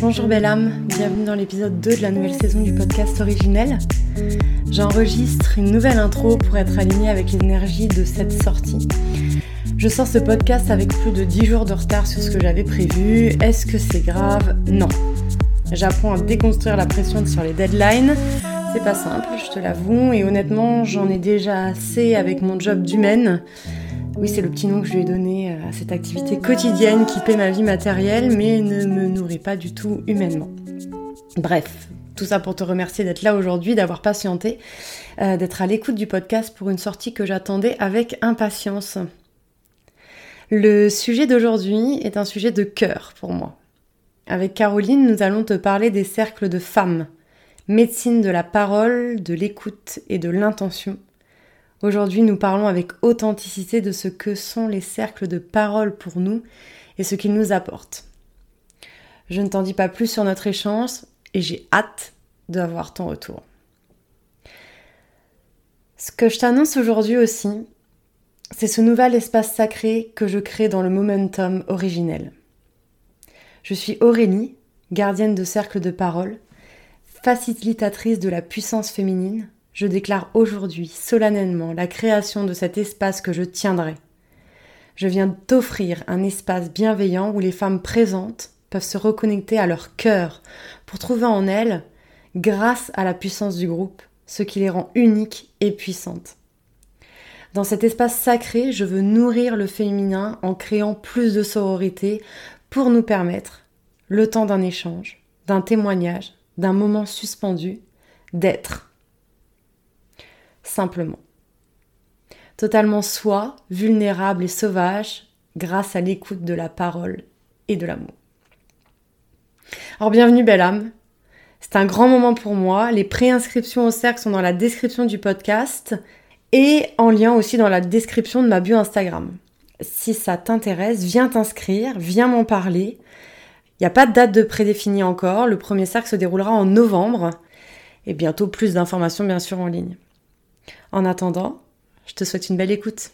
Bonjour belle âme, bienvenue dans l'épisode 2 de la nouvelle saison du podcast originel. J'enregistre une nouvelle intro pour être alignée avec l'énergie de cette sortie. Je sors ce podcast avec plus de 10 jours de retard sur ce que j'avais prévu. Est-ce que c'est grave? Non. J'apprends à déconstruire la pression sur les deadlines. C'est pas simple, je te l'avoue, et honnêtement, j'en ai déjà assez avec mon job d'humaine. Oui, c'est le petit nom que je lui ai donné euh, à cette activité quotidienne qui paie ma vie matérielle, mais ne me nourrit pas du tout humainement. Bref, tout ça pour te remercier d'être là aujourd'hui, d'avoir patienté, euh, d'être à l'écoute du podcast pour une sortie que j'attendais avec impatience. Le sujet d'aujourd'hui est un sujet de cœur pour moi. Avec Caroline, nous allons te parler des cercles de femmes, médecine de la parole, de l'écoute et de l'intention Aujourd'hui, nous parlons avec authenticité de ce que sont les cercles de parole pour nous et ce qu'ils nous apportent. Je ne t'en dis pas plus sur notre échange et j'ai hâte d'avoir ton retour. Ce que je t'annonce aujourd'hui aussi, c'est ce nouvel espace sacré que je crée dans le momentum originel. Je suis Aurélie, gardienne de cercle de parole, facilitatrice de la puissance féminine, je déclare aujourd'hui solennellement la création de cet espace que je tiendrai. Je viens t'offrir un espace bienveillant où les femmes présentes peuvent se reconnecter à leur cœur pour trouver en elles, grâce à la puissance du groupe, ce qui les rend uniques et puissantes. Dans cet espace sacré, je veux nourrir le féminin en créant plus de sororité pour nous permettre, le temps d'un échange, d'un témoignage, d'un moment suspendu, d'être simplement. Totalement soi, vulnérable et sauvage, grâce à l'écoute de la parole et de l'amour. Alors bienvenue belle âme. C'est un grand moment pour moi. Les préinscriptions au cercle sont dans la description du podcast et en lien aussi dans la description de ma bio Instagram. Si ça t'intéresse, viens t'inscrire, viens m'en parler. Il n'y a pas de date de prédéfinie encore. Le premier cercle se déroulera en novembre et bientôt plus d'informations bien sûr en ligne. En attendant, je te souhaite une belle écoute.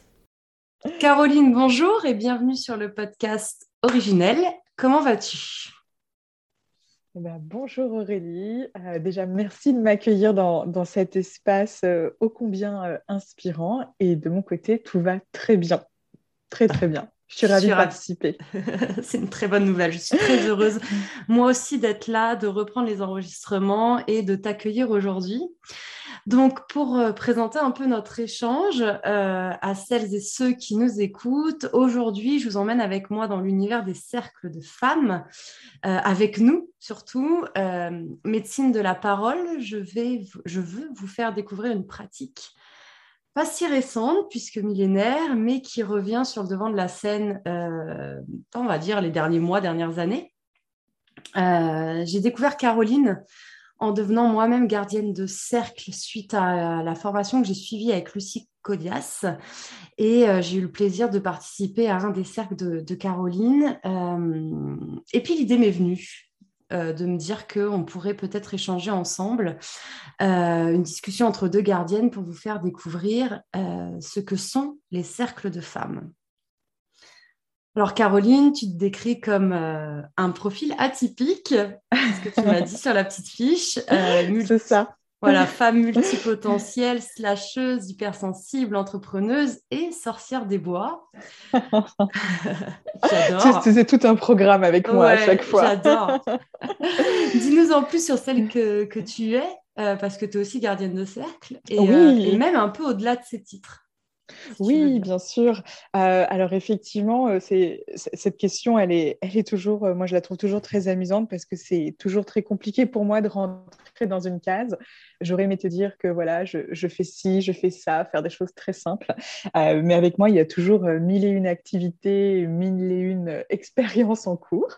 Caroline, bonjour et bienvenue sur le podcast originel. Comment vas-tu? Eh ben, bonjour Aurélie. Euh, déjà, merci de m'accueillir dans, cet espace euh, ô combien euh, inspirant. Et de mon côté, tout va très bien. Très, très bien. Je suis ravie de participer. C'est une très bonne nouvelle. Je suis très heureuse, moi aussi, d'être là, de reprendre les enregistrements et de t'accueillir aujourd'hui. Donc, pour euh, présenter un peu notre échange euh, à celles et ceux qui nous écoutent, aujourd'hui, je vous emmène avec moi dans l'univers des cercles de femmes, euh, avec nous surtout, médecine de la parole. Je, vais, je veux vous faire découvrir une pratique pas si récente puisque millénaire, mais qui revient sur le devant de la scène, on va dire les derniers mois, dernières années. J'ai découvert Caroline en devenant moi-même gardienne de cercle suite à la formation que j'ai suivie avec Lucie Codias. Et euh, j'ai eu le plaisir de participer à un des cercles de, Caroline. Euh, et puis l'idée m'est venue euh, de me dire qu'on pourrait peut-être échanger ensemble une discussion entre deux gardiennes pour vous faire découvrir ce que sont les cercles de femmes. Alors Caroline, tu te décris comme euh, un profil atypique, ce que tu m'as dit sur la petite fiche. Euh, C'est ça. Voilà, femme multipotentielle, slasheuse, hypersensible, entrepreneuse et sorcière des bois. J'adore. C'est tout un programme avec moi à chaque fois. J'adore. Dis-nous en plus sur celle que, tu es, euh, parce que tu es aussi gardienne de cercle, et, et même un peu au-delà de ces titres oui, bien sûr. Euh, alors effectivement, euh, c'est, cette question, elle est, elle est toujours, euh, moi je la trouve toujours très amusante parce que c'est toujours très compliqué pour moi de rentrer dans une case. J'aurais aimé te dire que voilà, je, je, fais ci, je fais ça, faire des choses très simples. mais avec moi, il y a toujours mille et une activités, mille et une expériences en cours.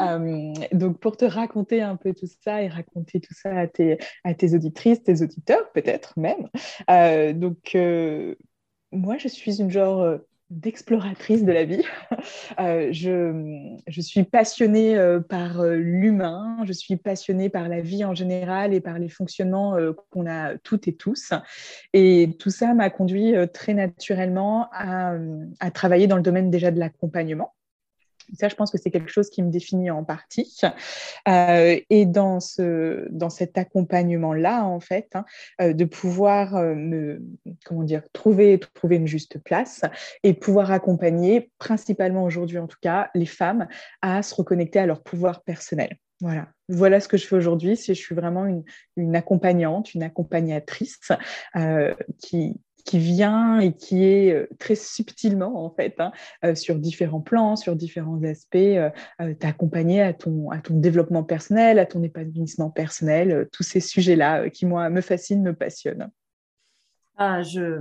donc pour te raconter un peu tout ça et raconter tout ça à tes, à tes auditrices, tes auditeurs peut-être même. donc moi, je suis une genre euh, d'exploratrice de la vie. Euh, je, je, suis passionnée euh, par euh, l'humain, je suis passionnée par la vie en général et par les fonctionnements qu'on a toutes et tous. Et tout ça m'a conduit très naturellement à, à travailler dans le domaine déjà de l'accompagnement. Ça, je pense que c'est quelque chose qui me définit en partie. Euh, et dans, ce, dans cet accompagnement-là, en fait, hein, euh, de pouvoir euh, me, comment dire, trouver, trouver une juste place et pouvoir accompagner, principalement aujourd'hui en tout cas, les femmes à se reconnecter à leur pouvoir personnel. Voilà. Voilà ce que je fais aujourd'hui. Je suis vraiment une, une accompagnante, une accompagnatrice qui, qui vient et qui est euh, très subtilement, en fait, hein, euh, sur différents plans, sur différents aspects, euh, t'accompagner à ton, à ton développement personnel, à ton épanouissement personnel, tous ces sujets-là qui, moi, me fascinent, me passionnent. Ah, je,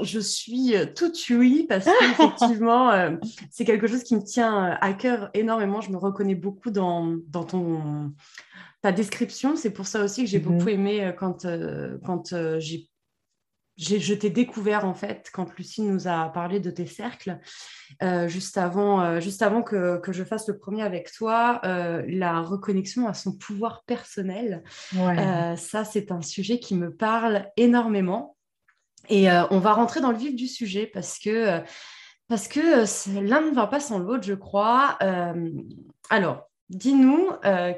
je suis tout oui parce qu'effectivement, c'est quelque chose qui me tient à cœur énormément. Je me reconnais beaucoup dans, dans ton, ta description. C'est pour ça aussi que j'ai mm-hmm. beaucoup aimé quand, quand j'ai je t'ai découvert en fait quand Lucie nous a parlé de tes cercles, euh, juste avant, euh, juste avant que, je fasse le premier avec toi, euh, la reconnexion à son pouvoir personnel. ça, c'est un sujet qui me parle énormément. Et on va rentrer dans le vif du sujet parce que, parce que l'un ne va pas sans l'autre, je crois. alors, Dis-nous,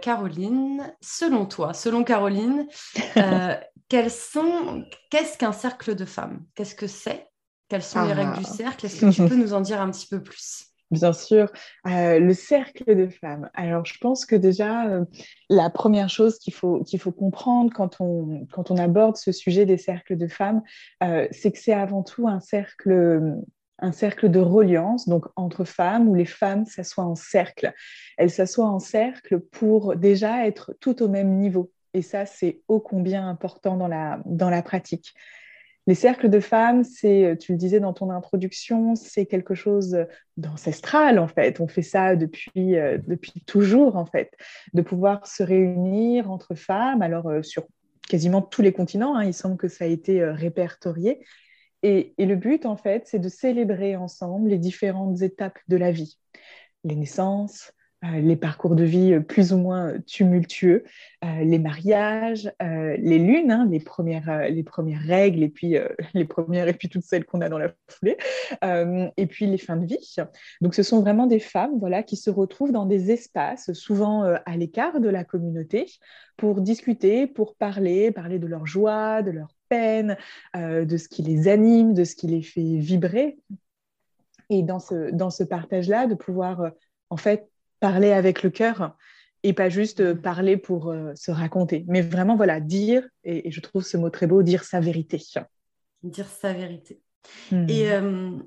Caroline, selon toi, selon Caroline, sont, qu'est-ce qu'un cercle de femmes? Qu'est-ce que c'est? Quelles sont les règles du ah. cercle? Est-ce que tu peux nous en dire un petit peu plus? Bien sûr, euh, le cercle de femmes. Alors, je pense que déjà, euh, la première chose qu'il faut, qu'il faut comprendre quand on, quand on aborde ce sujet des cercles de femmes, euh, c'est que c'est avant tout un cercle, un cercle de reliance, donc entre femmes, où les femmes s'assoient en cercle. Elles s'assoient en cercle pour déjà être tout au même niveau. Et ça, c'est ô combien important dans la, dans la pratique. Les cercles de femmes, c'est, tu le disais dans ton introduction, c'est quelque chose d'ancestral en fait. On fait ça depuis, euh, depuis toujours en fait, de pouvoir se réunir entre femmes, alors euh, sur quasiment tous les continents, hein, il semble que ça a été euh, répertorié. Et, et, le but en fait, c'est de célébrer ensemble les différentes étapes de la vie, les naissances, euh, les parcours de vie euh, plus ou moins tumultueux, euh, les mariages, les lunes, hein, les, premières, les premières règles et puis les premières et puis toutes celles qu'on a dans la foulée, et puis les fins de vie. Donc ce sont vraiment des femmes voilà, qui se retrouvent dans des espaces souvent à l'écart de la communauté pour discuter, pour parler, parler de leur joie, de leur peine, de ce qui les anime, de ce qui les fait vibrer. Et dans ce, dans ce partage-là, de pouvoir en fait parler avec le cœur et pas juste euh, parler pour euh, se raconter. Mais vraiment, voilà, dire, et, je trouve ce mot très beau, dire sa vérité. Dire sa vérité. Hmm. Et euh,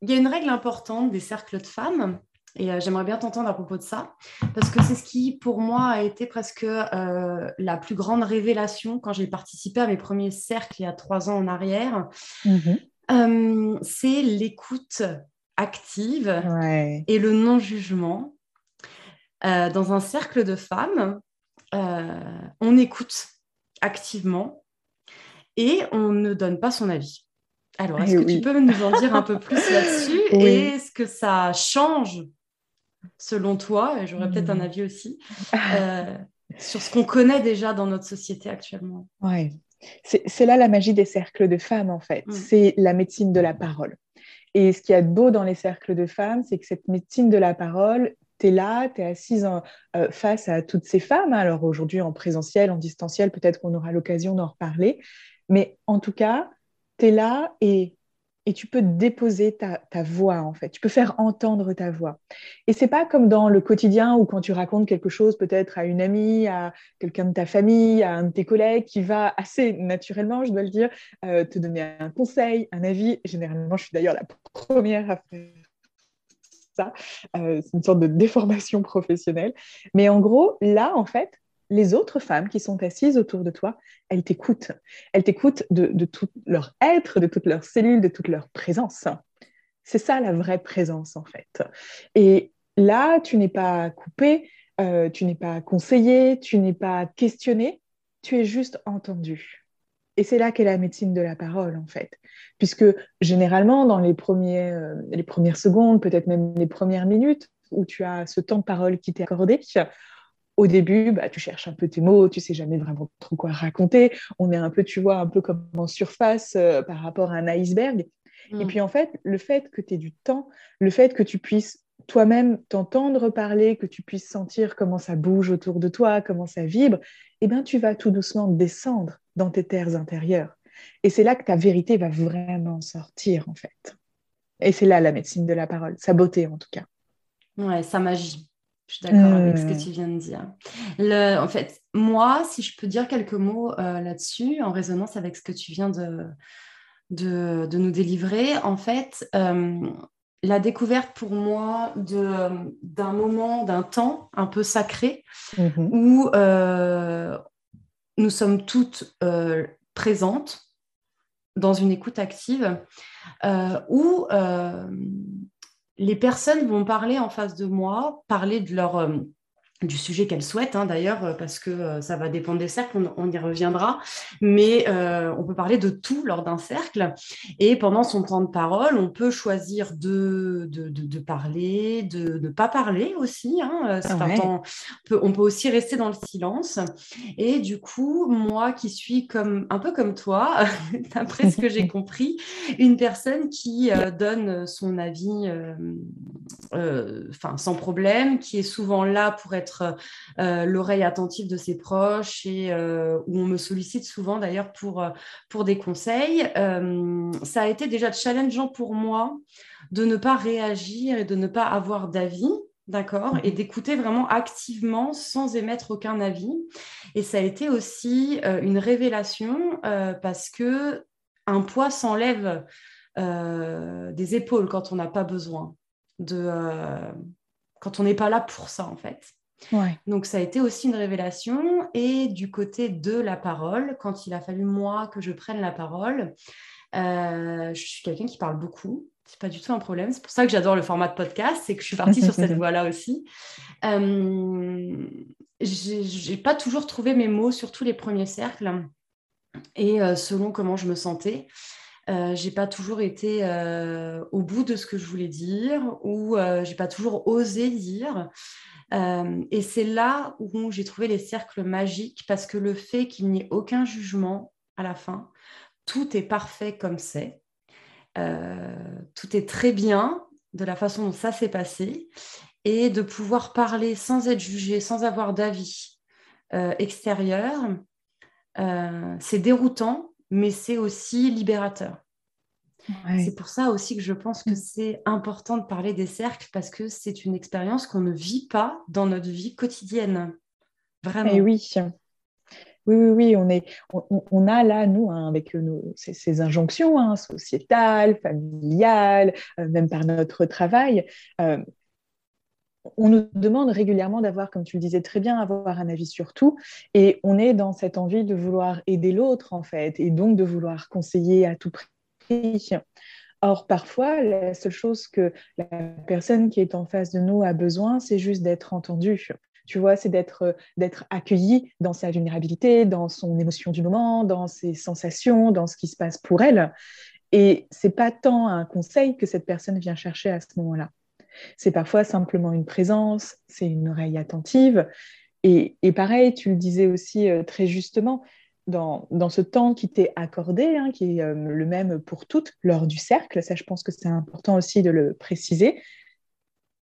il y a une règle importante des cercles de femmes, et j'aimerais bien t'entendre à propos de ça, parce que c'est ce qui, pour moi, a été presque la plus grande révélation quand j'ai participé à mes premiers cercles il y a trois ans en arrière. Mhm. c'est l'écoute active et le non-jugement euh, dans un cercle de femmes, euh, on écoute activement et on ne donne pas son avis. Alors, est-ce eh que tu peux nous en dire un peu plus là-dessus Et est-ce que ça change, selon toi, et j'aurais peut-être un hmm. avis aussi, euh, sur ce qu'on connaît déjà dans notre société actuellement? Oui, c'est là la magie des cercles de femmes, en fait. Hmm. C'est la médecine de la parole. Et ce qui est beau dans les cercles de femmes, c'est que cette médecine de la parole tu es là, tu es assise euh, face à toutes ces femmes. Alors aujourd'hui, en présentiel, en distanciel, peut-être qu'on aura l'occasion d'en reparler. Mais en tout cas, tu es là et, tu peux déposer ta, voix, en fait. Tu peux faire entendre ta voix. Et c'est pas comme dans le quotidien ou quand tu racontes quelque chose peut-être à une amie, à quelqu'un de ta famille, à un de tes collègues qui va assez naturellement, je dois le dire, euh, te donner un conseil, un avis. Généralement, je suis d'ailleurs la première à faire Euh, c'est une sorte de déformation professionnelle. Mais en gros, là, en fait, les autres femmes qui sont assises autour de toi, elles t'écoutent. Elles t'écoutent de, tout leur être, de toutes leurs cellules, de toute leur présence. C'est ça la vraie présence, en fait. Et là, tu n'es pas coupé, euh, tu n'es pas conseillé, tu n'es pas questionné, tu es juste entendu. Et c'est là qu'est la médecine de la parole, en fait. Puisque généralement, dans les, premiers, euh, les premières secondes, peut-être même les premières minutes, où tu as ce temps de parole qui t'est accordé, au début, bah, tu cherches un peu tes mots, tu sais jamais vraiment trop quoi raconter. On est un peu, tu vois, un peu comme en surface euh, par rapport à un iceberg. Et mm. puis en fait, le fait que tu aies du temps, le fait que tu puisses toi-même t'entendre parler, que tu puisses sentir comment ça bouge autour de toi, comment ça vibre, eh bien, tu vas tout doucement descendre dans tes terres intérieures. Et c'est là que ta vérité va vraiment sortir, en fait. Et c'est là la médecine de la parole, sa beauté en tout cas. Ouais, sa magie. Je suis d'accord avec ce que hmm. tu viens de dire. Le, en fait, moi, si je peux dire quelques mots euh, là-dessus, en résonance avec ce que tu viens de, de, nous délivrer, en fait, euh, la découverte pour moi d'un moment, d'un temps un peu sacré mhm. où euh, nous sommes toutes présentes dans une écoute active, où les personnes vont parler en face de moi, parler de leur, euh, du sujet qu'elles souhaitent, hein, d'ailleurs, euh, parce que euh, ça va dépendre des cercles, on, y reviendra, mais euh, on peut parler de tout lors d'un cercle. Et pendant son temps de parole, on peut choisir de, de, de, parler, de ne pas parler aussi. Hein, on, peut, on, peut, aussi rester dans le silence. Et du coup, moi qui suis comme, un peu comme toi, d'après ce que j'ai compris, une personne qui donne son avis sans problème, qui est souvent là pour être euh, l'oreille attentive de ses proches et euh, où on me sollicite souvent d'ailleurs pour, euh, pour des conseils. ça a été déjà challengeant pour moi de ne pas réagir et de ne pas avoir d'avis. D'accord Et mhm. d'écouter vraiment activement sans émettre aucun avis. Et ça a été aussi une révélation parce que un poids s'enlève des épaules quand on n'a pas besoin de quand on n'est pas là pour ça en fait. Donc ça a été aussi une révélation. Et du côté de la parole, quand il a fallu moi que je prenne la parole, euh, je suis quelqu'un qui parle beaucoup. C'est pas du tout un problème. C'est pour ça que j'adore le format de podcast, c'est que je suis partie sur cette voie-là aussi. Euh, j'ai pas toujours trouvé mes mots sur tous les premiers cercles et euh, selon comment je me sentais. Euh, j'ai pas toujours été au bout de ce que je voulais dire ou j'ai pas toujours osé dire. Euh, et c'est là où j'ai trouvé les cercles magiques parce que le fait qu'il n'y ait aucun jugement à la fin, tout est parfait comme c'est. Euh, tout est très bien de la façon dont ça s'est passé et de pouvoir parler sans être jugé, sans avoir d'avis euh, extérieur, c'est déroutant, mais c'est aussi libérateur. C'est pour ça aussi que je pense que mm. c'est important de parler des cercles parce que c'est une expérience qu'on ne vit pas dans notre vie quotidienne. Vraiment. Et oui. Oui, oui, oui, on, est, on, a là, nous, hein, avec ces, injonctions hein, sociétales, familiales, euh, même par notre travail, euh, on nous demande régulièrement d'avoir, comme tu le disais très bien, avoir un avis sur tout. Et on est dans cette envie de vouloir aider l'autre, en fait, et donc de vouloir conseiller à tout prix Or, parfois, la seule chose que la personne qui est en face de nous a besoin, c'est juste d'être entendue. Tu vois, c'est d'être d'être accueilli dans sa vulnérabilité, dans son émotion du moment, dans ses sensations, dans ce qui se passe pour elle. Et c'est pas tant un conseil que cette personne vient chercher à ce moment-là. C'est parfois simplement une présence, c'est une oreille attentive. Et, et, pareil, tu le disais aussi euh, très justement, dans, ce temps qui t'est accordé, hein, qui est euh, le même pour toutes lors du cercle, ça je pense que c'est important aussi de le préciser,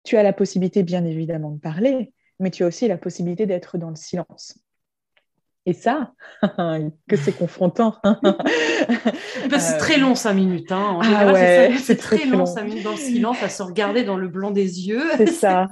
tu as la possibilité bien évidemment de parler, mais tu as aussi la possibilité d'être dans le silence. Et ça, que c'est confrontant. c'est très long, cinq minutes. Hein. Ah c'est très, long, cinq minutes dans le silence, à se regarder dans le blanc des yeux. C'est ça.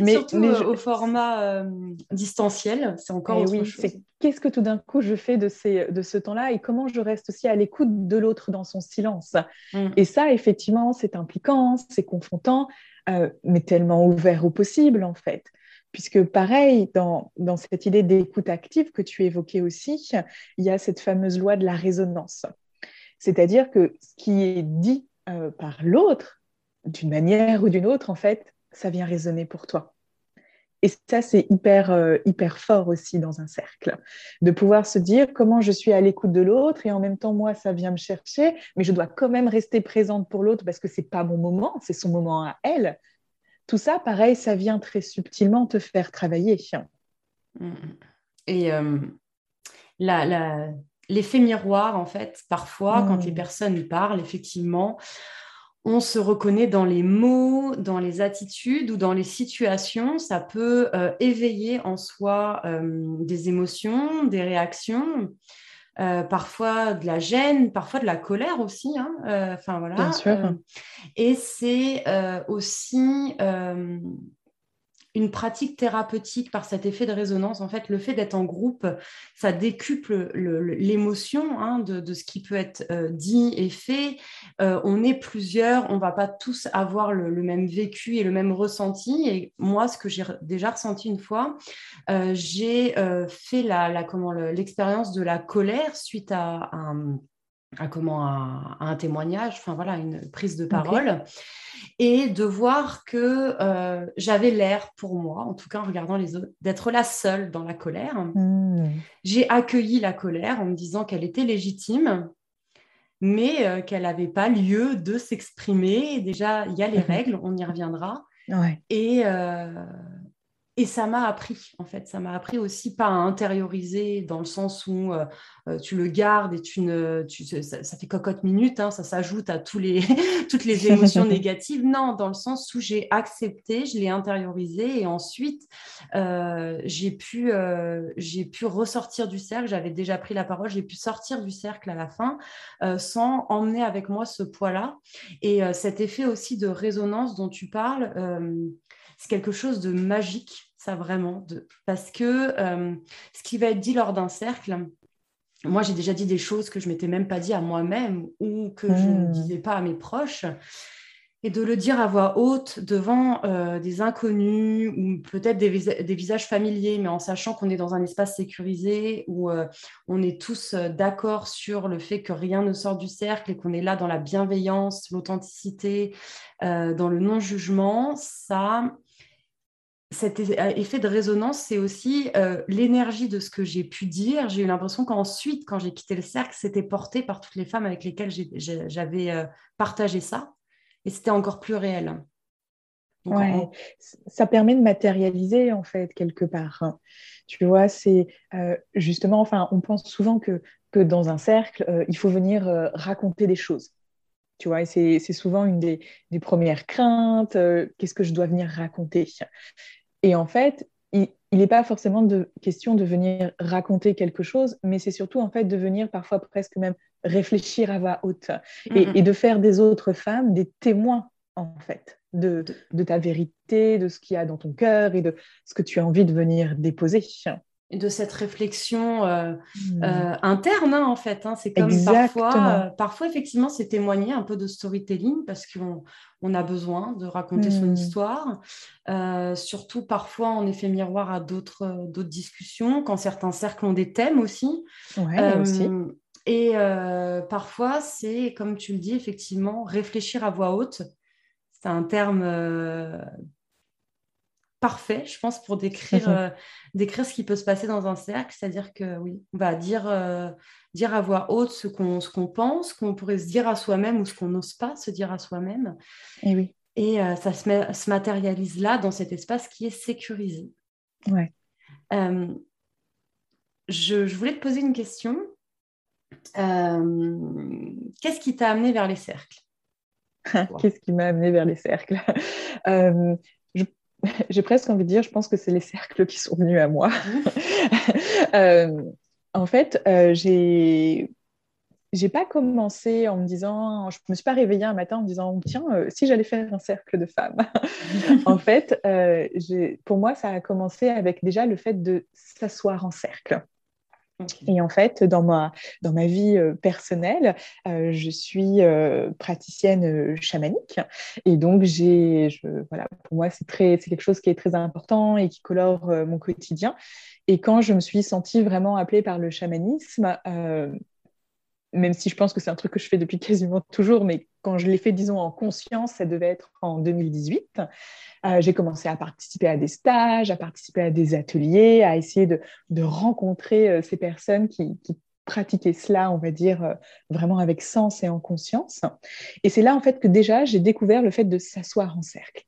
mais, Surtout euh, au format euh, distanciel, c'est encore eh autre chose. Qu'est-ce que tout d'un coup je fais de, ces, de ce temps-là et comment je reste aussi à l'écoute de l'autre dans son silence? Mm. Et ça, effectivement, c'est impliquant, c'est confrontant, euh, mais tellement ouvert au possible, en fait puisque pareil, dans, cette idée d'écoute active que tu évoquais aussi, il y a cette fameuse loi de la résonance. C'est-à-dire que ce qui est dit euh, par l'autre, d'une manière ou d'une autre, en fait, ça vient résonner pour toi. et ça, c'est hyper, euh, hyper fort aussi dans un cercle, de pouvoir se dire comment je suis à l'écoute de l'autre et en même temps, moi, ça vient me chercher, mais je dois quand même rester présente pour l'autre parce que c'est pas mon moment, c'est son moment à elle. Tout ça, pareil, ça vient très subtilement te faire travailler. Et euh, l'effet miroir, en fait, parfois, quand les mm. personnes parlent, effectivement, on se reconnaît dans les mots, dans les attitudes ou dans les situations. Ça peut euh, éveiller en soi euh, des émotions, des réactions, euh, parfois de la gêne, parfois de la colère aussi. Hein, enfin voilà. Bien sûr. et c'est aussi une pratique thérapeutique par cet effet de résonance. En fait, le fait d'être en groupe, ça décuple l'émotion hein, de, ce qui peut être euh, dit et fait. Euh, on est plusieurs, on va pas tous avoir le, même vécu et le même ressenti. Et moi, ce que j'ai déjà ressenti une fois, euh, j'ai fait la, l'expérience de la colère suite à un à comment un témoignage, enfin voilà, une prise de parole, et de voir que euh, j'avais l'air pour moi, en tout cas en regardant les autres, d'être la seule dans la colère. Hmm. J'ai accueilli la colère en me disant qu'elle était légitime, mais euh, qu'elle n'avait pas lieu de s'exprimer. Déjà, il y a les règles, on y reviendra. Et, euh, et ça m'a appris, en fait, ça m'a appris aussi pas à intérioriser dans le sens où euh, euh, tu le gardes et tu ne, tu, ça, fait cocotte minute, hein, ça s'ajoute à tous les, toutes les émotions négatives. Non, dans le sens où j'ai accepté, je l'ai intériorisé et ensuite euh, j'ai pu, j'ai pu ressortir du cercle. J'avais déjà pris la parole, j'ai pu sortir du cercle à la fin sans emmener avec moi ce poids-là. Et cet effet aussi de résonance dont tu parles c'est quelque chose de magique ça vraiment, de... parce que euh, ce qui va être dit lors d'un cercle, moi j'ai déjà dit des choses que je m'étais même pas dit à moi-même ou que je ne hmm. disais pas à mes proches. Et de le dire à voix haute devant euh, des inconnus ou peut-être des, visages familiers, mais en sachant qu'on est dans un espace sécurisé où euh, on est tous d'accord sur le fait que rien ne sort du cercle et qu'on est là dans la bienveillance, l'authenticité, dans le non-jugement, ça, cet euh, effet de résonance, c'est aussi euh, l'énergie de ce que j'ai pu dire. J'ai eu l'impression qu'ensuite, quand j'ai quitté le cercle, c'était porté par toutes les femmes avec lesquelles j'avais euh, partagé ça. Et c'était encore plus réel. Ça permet de matérialiser, en fait, quelque part. Tu vois, c'est justement, enfin, on pense souvent que, que dans un cercle, il faut venir raconter des choses. Tu vois, c'est souvent une des, des premières craintes. Qu'est-ce que je dois venir raconter? Et en fait, il n'est pas forcément de question de venir raconter quelque chose, mais c'est surtout en fait de venir parfois presque même réfléchir à voix haute et, mm-hmm. de faire des autres femmes des témoins en fait de, de ta vérité, de ce qu'il y a dans ton cœur et de ce que tu as envie de venir déposer de cette réflexion euh, hmm. euh, interne, hein, en fait. Hein. C'est comme parfois, euh, parfois, effectivement, c'est témoigner un peu de storytelling parce qu'on on a besoin de raconter son hmm. histoire. surtout, parfois, en effet miroir à d'autres discussions, quand certains cercles ont des thèmes aussi. aussi. Et parfois, c'est, comme tu le dis, effectivement, réfléchir à voix haute. C'est un terme parfait, je pense, pour décrire, euh, décrire ce qui peut se passer dans un cercle. C'est-à-dire que oui, on va dire, euh, dire à voix haute ce qu'on ce qu'on pense, qu'on pourrait se dire à soi-même ou ce qu'on n'ose pas se dire à soi-même. Et oui. Et euh, ça se, se, matérialise là, dans cet espace qui est sécurisé. Ouais. Je, je, voulais te poser une question. Qu'est-ce qui t'a amené vers les cercles? Qu'est-ce qui m'a amené vers les cercles? j'ai presque envie de dire, je pense que c'est les cercles qui sont venus à moi. Euh, en fait, euh, j'ai j'ai pas commencé en me disant, je me suis pas réveillée un matin en me disant, tiens, euh, si j'allais faire un cercle de femmes. en fait, pour moi, ça a commencé avec déjà le fait de s'asseoir en cercle. Et en fait, dans ma, dans ma vie euh, personnelle, euh, je suis euh, praticienne chamanique. Et donc, j'ai, voilà, pour moi, c'est, c'est quelque chose qui est très important et qui colore mon quotidien. Et quand je me suis sentie vraiment appelée par le chamanisme, même si je pense que c'est un truc que je fais depuis quasiment toujours, mais quand je l'ai fait, disons, en conscience, ça devait être en 2018. j'ai commencé à participer à des stages, à participer à des ateliers, à essayer de, rencontrer ces personnes qui, pratiquaient cela, on va dire, vraiment avec sens et en conscience. Et c'est là, en fait, que déjà, j'ai découvert le fait de s'asseoir en cercle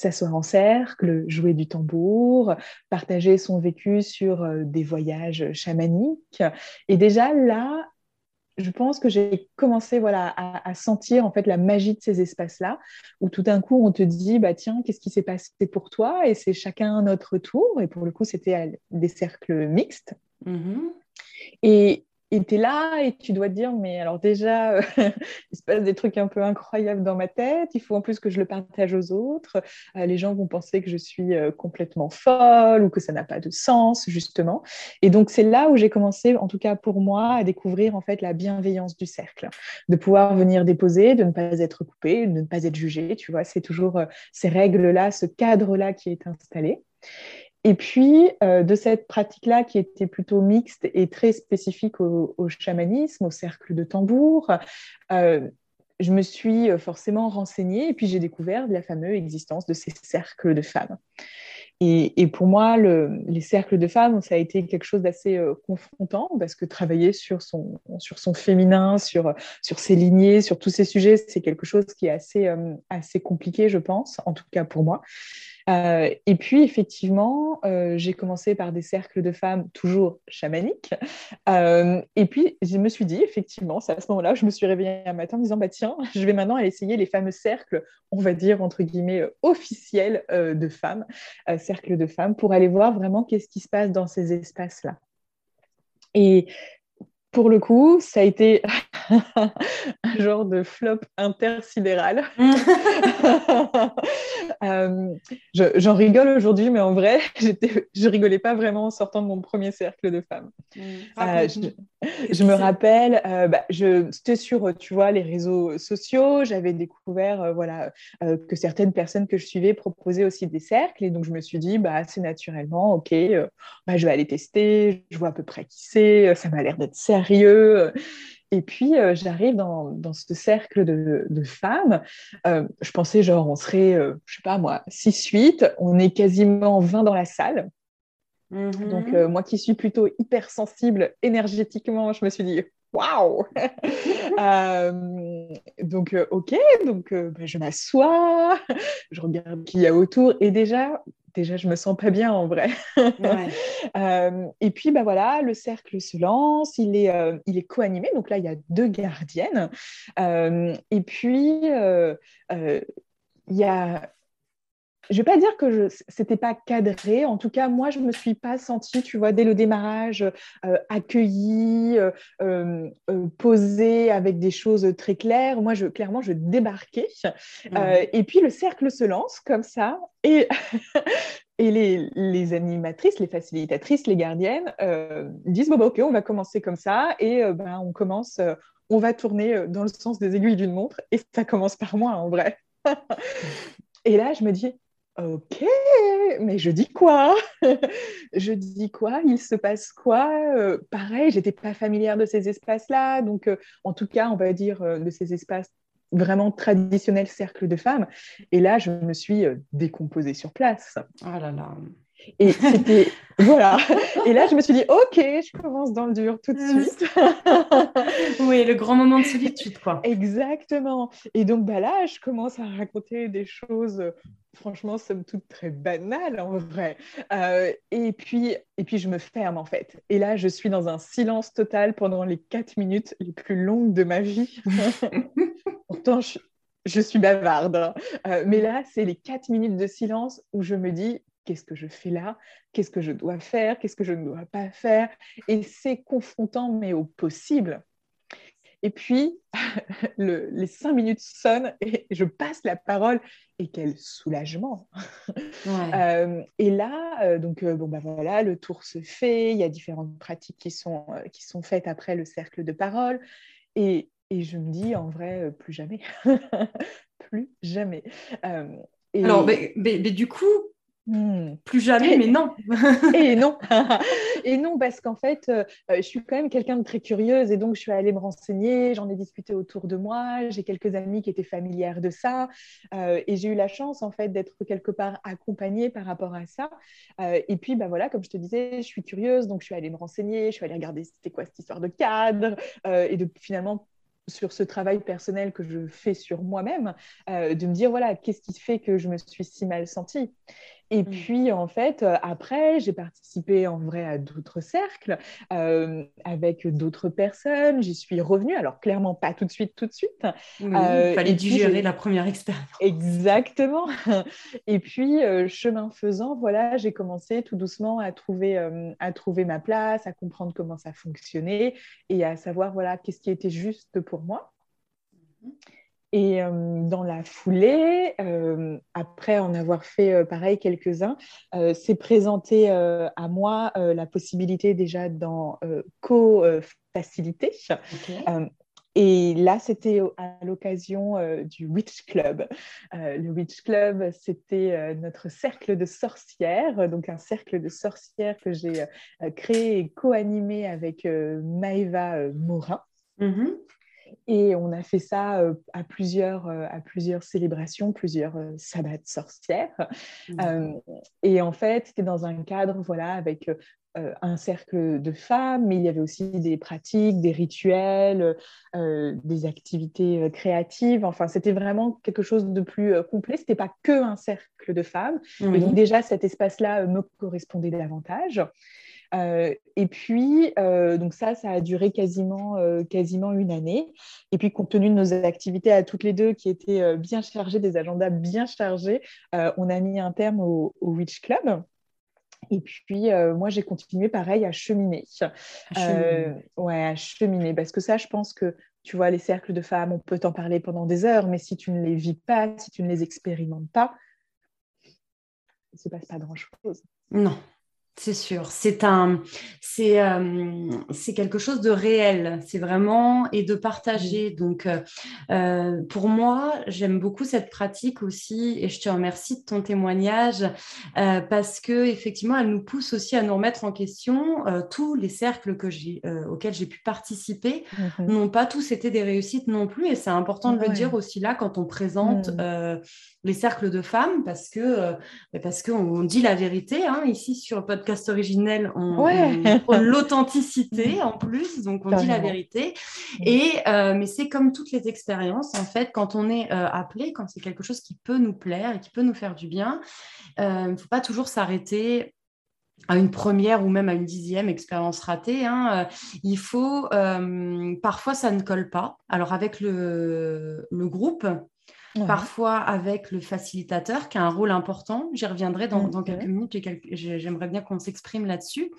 s'asseoir en cercle, jouer du tambour, partager son vécu sur euh, des voyages chamaniques. Et déjà là, je pense que j'ai commencé voilà, à, sentir en fait la magie de ces espaces-là, où tout d'un coup on te dit bah tiens qu'est-ce qui s'est passé pour toi? Et c'est chacun notre tour et pour le coup c'était des cercles mixtes. Mm-hmm. Et, et tu es là et tu dois te dire, mais alors déjà, euh, il se passe des trucs un peu incroyables dans ma tête, il faut en plus que je le partage aux autres, euh, les gens vont penser que je suis euh, complètement folle ou que ça n'a pas de sens, justement. Et donc, c'est là où j'ai commencé, en tout cas pour moi, à découvrir en fait la bienveillance du cercle, de pouvoir venir déposer, de ne pas être coupé, de ne pas être jugé, tu vois, c'est toujours ces règles-là, ce cadre-là qui est installé. Et puis, euh, de cette pratique-là qui était plutôt mixte et très spécifique au, chamanisme, au cercle de tambour, euh, je me suis forcément renseignée et puis j'ai découvert la fameuse existence de ces cercles de femmes. Et, pour moi, les cercles de femmes, ça a été quelque chose d'assez euh, confrontant parce que travailler sur son, sur son féminin, sur, sur ses lignées, sur tous ces sujets, c'est quelque chose qui est assez, assez compliqué, je pense, en tout cas pour moi. Euh, et puis, effectivement, euh, j'ai commencé par des cercles de femmes toujours chamaniques. Euh, et puis, je me suis dit, effectivement, c'est à ce moment-là, je me suis réveillée un matin en me disant, bah, tiens, je vais maintenant aller essayer les fameux cercles, on va dire, entre guillemets, officiels de femmes, cercles de femmes, pour aller voir vraiment qu'est-ce qui se passe dans ces espaces-là. Et pour le coup, ça a été un genre de flop intersidéral. Euh, j'en rigole aujourd'hui, mais en vrai, je rigolais pas vraiment en sortant de mon premier cercle de femmes. Mmh. Euh, je, me rappelle, euh, bah, c'était sur, tu vois, les réseaux sociaux. J'avais découvert, voilà, que certaines personnes que je suivais proposaient aussi des cercles, et donc je me suis dit, bah, assez naturellement, ok, bah, je vais aller tester. Je vois à peu près qui c'est. Ça m'a l'air d'être sérieux. Et puis, euh, j'arrive dans, dans, ce cercle de, de femmes. Euh, je pensais, genre, on serait, euh, je sais pas moi, 6-8. On est quasiment 20 dans la salle. Mm-hmm. Donc, moi qui suis plutôt hypersensible énergétiquement, je me suis dit, waouh Donc, ok, donc bah, je m'assois, je regarde qui y a autour. Et déjà, déjà, je me sens pas bien en vrai. Euh, et puis, bah voilà, le cercle se lance, il est, euh, il est co-animé. Donc là, il y a deux gardiennes. Euh, et puis, il y a je vais pas dire que ce n'était pas cadré. En tout cas, moi, je me suis pas sentie, tu vois, dès le démarrage, euh, accueillie, euh, euh, posée avec des choses très claires. Moi, je, clairement, je débarquais. Mmh. et puis, le cercle se lance comme ça. Et, et les, les, animatrices, les facilitatrices, les gardiennes disent, bon, bah, OK, on va commencer comme ça. Et ben, on commence, on va tourner dans le sens des aiguilles d'une montre. Et ça commence par moi, en vrai. Et là, je me dis, Ok, mais je dis quoi? Je dis quoi? Il se passe quoi? Euh, Pareil, j'étais pas familière de ces espaces-là, donc euh, en tout cas, on va dire euh, de ces espaces vraiment traditionnels cercle de femmes. Et là, je me suis décomposée sur place. Ah là là. Et c'était. voilà. Et là, je me suis dit, OK, je commence dans le dur tout de suite. oui, le grand moment de solitude, quoi. Exactement. Et donc, bah là, je commence à raconter des choses, franchement, somme toute très banales, en vrai. Euh, et, puis, et puis, je me ferme, en fait. Et là, je suis dans un silence total pendant les quatre minutes les plus longues de ma vie. Pourtant, je, suis bavarde. Hein. Euh, mais là, c'est les quatre minutes de silence où je me dis, qu'est-ce que je fais là, qu'est-ce que je dois faire, qu'est-ce que je ne dois pas faire. Et c'est confrontant, mais au possible. Et puis, les cinq minutes sonnent et je passe la parole. Et quel soulagement euh, Et là, euh, donc, euh, bon, bah voilà, le tour se fait. Il y a différentes pratiques qui sont, qui sont faites après le cercle de parole. Et, et je me dis, en vrai, plus jamais. plus jamais. Alors, mais, mais, du coup, Hmm. Plus jamais, mais non. et non. et non, parce qu'en fait, euh, je suis quand même quelqu'un de très curieuse et donc je suis allée me renseigner, j'en ai discuté autour de moi, j'ai quelques amis qui étaient familières de ça euh, et j'ai eu la chance en fait d'être quelque part accompagnée par rapport à ça. Euh, et puis, bah voilà, comme je te disais, je suis curieuse, donc je suis allée me renseigner, je suis allée regarder c'était quoi cette histoire de cadre et de finalement sur ce travail personnel que je fais sur moi-même, de me dire, voilà, qu'est-ce qui fait que je me suis si mal sentie? Et mm. puis, en fait, euh, après, j'ai participé en vrai à d'autres cercles euh, avec d'autres personnes. J'y suis revenue. Alors, clairement, pas tout de suite, tout de suite. il euh, fallait digérer la première expérience. Exactement. Et puis, chemin faisant, voilà, j'ai commencé tout doucement à trouver, à trouver ma place, à comprendre comment ça fonctionnait et à savoir, voilà, qu'est-ce qui était juste pour moi. Mm-hmm. Et euh, dans la foulée, euh, après en avoir fait euh, pareil quelques-uns, s'est présenté à moi la possibilité déjà d'en co-faciliter. Et là, c'était à l'occasion du Witch Club. le Witch Club, c'était notre cercle de sorcières, donc un cercle de sorcières que j'ai créé et co-animé avec Maëva Morin. Mm-hmm. Et on a fait ça euh, à, plusieurs, euh, à plusieurs célébrations, plusieurs euh, sabbats sorcières. et en fait, c'était dans un cadre voilà, avec un cercle de femmes, mais il y avait aussi des pratiques, des rituels, des activités créatives. Enfin, c'était vraiment quelque chose de plus complet. Ce n'était pas que un cercle de femmes. Et donc déjà, cet espace-là me correspondait davantage. Euh, et puis, euh, donc ça, ça a duré quasiment, euh, quasiment une année. Et puis, compte tenu de nos activités à toutes les deux qui étaient bien chargées, des agendas bien chargés, on a mis un terme au, Witch Club. Et puis, moi, j'ai continué pareil à cheminer. ouais, à cheminer. Parce que ça, je pense que, tu vois, les cercles de femmes, on peut t'en parler pendant des heures, mais si tu ne les vis pas, si tu ne les expérimentes pas, il ne se passe pas grand-chose. Non, c'est sûr, c'est un, c'est, euh, c'est quelque chose de réel, c'est vraiment et de partager. Donc, euh, euh, pour moi, j'aime beaucoup cette pratique aussi, et je te remercie de ton témoignage parce que effectivement, elle nous pousse aussi à nous remettre en question. tous les cercles que j'ai, auxquels j'ai pu participer mhm. n'ont pas tous été des réussites non plus, et c'est important de le dire aussi là quand on présente mhm. les cercles de femmes, parce que parce qu'on dit la vérité hein, ici sur le podcast originel, on, l'authenticité en plus, donc on dit la vérité. Et, euh, mais c'est comme toutes les expériences, en fait, quand on est euh, appelé, quand c'est quelque chose qui peut nous plaire et qui peut nous faire du bien, il euh, ne faut pas toujours s'arrêter à une première ou même à une dixième expérience ratée. Hein. Il faut, parfois ça ne colle pas. Alors avec le, le groupe, parfois avec le facilitateur qui a un rôle important. J'y reviendrai dans, quelques minutes, j'aimerais bien qu'on s'exprime là-dessus.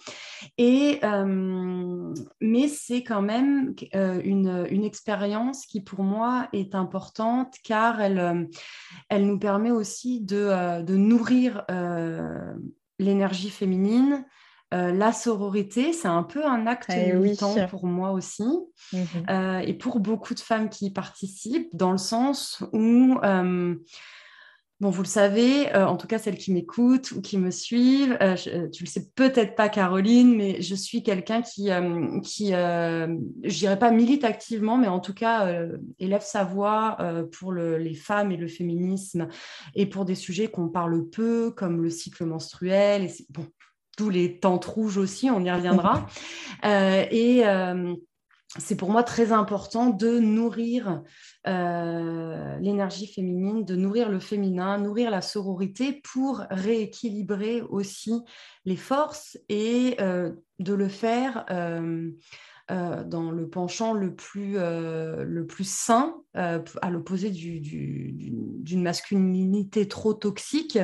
Et, euh, mais c'est quand même euh, une, une, expérience qui pour moi est importante car elle, euh, elle nous permet aussi de, de nourrir l'énergie féminine, euh, la sororité, c'est un peu un acte eh militant pour moi aussi, mhm. euh, et pour beaucoup de femmes qui y participent, dans le sens où, euh, bon, vous le savez, en tout cas celles qui m'écoutent ou qui me suivent, tu le sais peut-être pas, Caroline, mais je suis quelqu'un qui, qui je dirais pas milite activement, mais en tout cas élève sa voix pour les femmes et le féminisme, et pour des sujets qu'on parle peu, comme le cycle menstruel. Et bon, tous les tentes rouges aussi, on y reviendra. Euh, et euh, c'est pour moi très important de nourrir euh, l'énergie féminine, de nourrir le féminin, nourrir la sororité pour rééquilibrer aussi les forces et de le faire dans le penchant le plus, le plus sain, à l'opposé d'une masculinité trop toxique,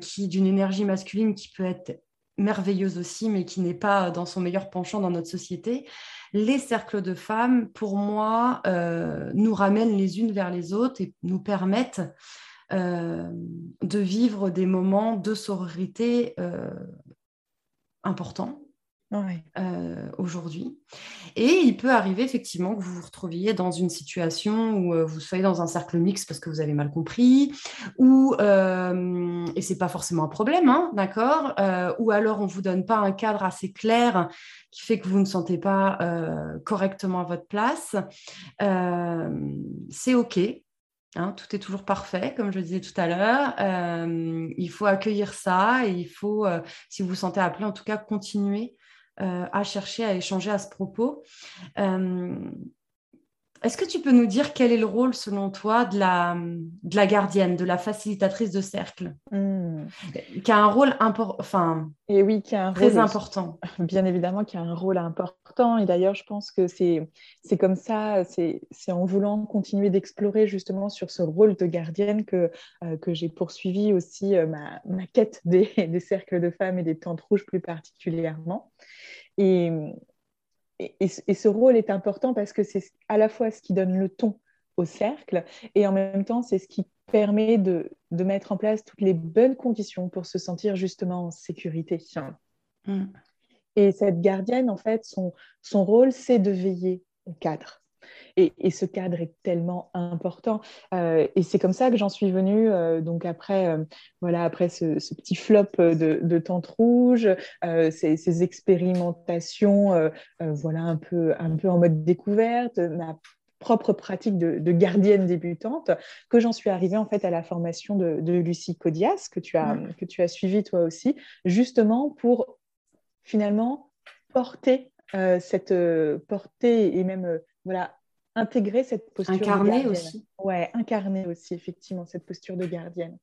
qui d'une énergie masculine qui peut être merveilleuse aussi, mais qui n'est pas dans son meilleur penchant dans notre société. Les cercles de femmes, pour moi, euh, nous ramènent les unes vers les autres et nous permettent euh, de vivre des moments de sororité euh, importants aujourd'hui. Et il peut arriver effectivement que vous vous retrouviez dans une situation où vous soyez dans un cercle mixte parce que vous avez mal compris, ou, et c'est pas forcément un problème, hein, d'accord, ou alors on vous donne pas un cadre assez clair qui fait que vous ne sentez pas correctement à votre place. c'est OK, Hein, tout est toujours parfait, comme je disais tout à l'heure. Euh, il faut accueillir ça et il faut, euh, si vous vous sentez appelé, en tout cas, continuer euh, à chercher, à échanger à ce propos. Est-ce que tu peux nous dire quel est le rôle, selon toi, de la, de la gardienne, de la facilitatrice de cercle hmm. Qui a un rôle enfin, et oui, qui a un très important. Bien évidemment, qui a un rôle important. Et d'ailleurs, je pense que c'est comme ça, c'est en voulant continuer d'explorer justement sur ce rôle de gardienne que, euh, que j'ai poursuivi aussi euh, ma, ma, quête des, des cercles de femmes et des tentes rouges plus particulièrement. Et, et, ce rôle est important parce que c'est à la fois ce qui donne le ton au cercle et en même temps c'est ce qui permet de, mettre en place toutes les bonnes conditions pour se sentir justement en sécurité. Mm. Et cette gardienne, en fait, son, son rôle, c'est de veiller au cadre. Et, ce cadre est tellement important. Euh, et c'est comme ça que j'en suis venue, euh, donc après, euh, voilà, après ce, petit flop de, de Tente Rouge, ces, expérimentations, voilà, un peu, un peu en mode découverte, ma propre pratique de, gardienne débutante, que j'en suis arrivée en fait à la formation de, Lucie Codias, que tu as, que tu as suivi toi aussi, justement pour finalement porter cette portée et même voilà intégrer cette posture. Incarner aussi. Ouais, incarner aussi, effectivement, cette posture de gardienne.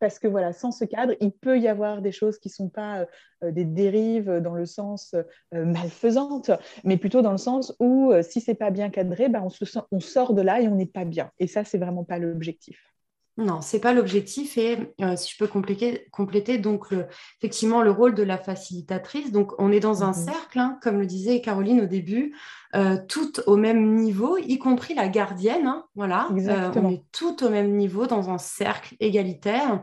Parce que voilà, sans ce cadre, il peut y avoir des choses qui ne sont pas euh, des dérives dans le sens euh, malfaisante, mais plutôt dans le sens où euh, si c'est pas bien cadré, ben on, se sent, on sort de là et on n'est pas bien. Et ça, c'est vraiment pas l'objectif. Non, c'est pas l'objectif. Et euh, si je peux compléter, donc effectivement le rôle de la facilitatrice. Donc on est dans un mhm. cercle, hein, comme le disait Caroline au début, euh, toutes au même niveau, y compris la gardienne. Hein, voilà, euh, on est toutes au même niveau dans un cercle égalitaire.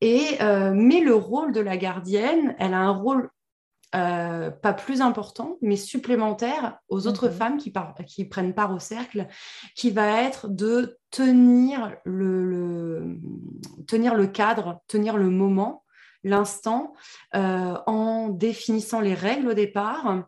Et mais le rôle de la gardienne, elle a un rôle euh, pas plus important, mais supplémentaire aux autres mhm. femmes qui, qui, prennent part au cercle, qui va être de tenir le, tenir le cadre, tenir le moment, l'instant, euh, en définissant les règles au départ,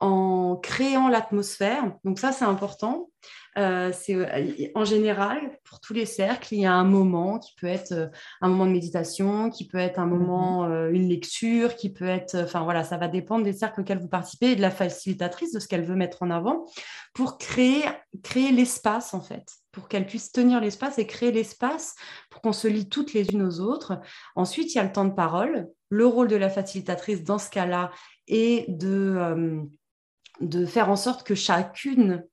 en créant l'atmosphère. Donc ça, c'est important. Euh, c'est euh, en général pour tous les cercles, il y a un moment qui peut être un moment de méditation, qui peut être un moment, mhm. une lecture, qui peut être, enfin voilà, ça va dépendre des cercles auxquels vous participez et de la facilitatrice de ce qu'elle veut mettre en avant pour créer, créer l'espace en fait, pour qu'elle puisse tenir l'espace et créer l'espace pour qu'on se lie toutes les unes aux autres. Ensuite, il y a le temps de parole. Le rôle de la facilitatrice dans ce cas-là est de de faire en sorte que chacune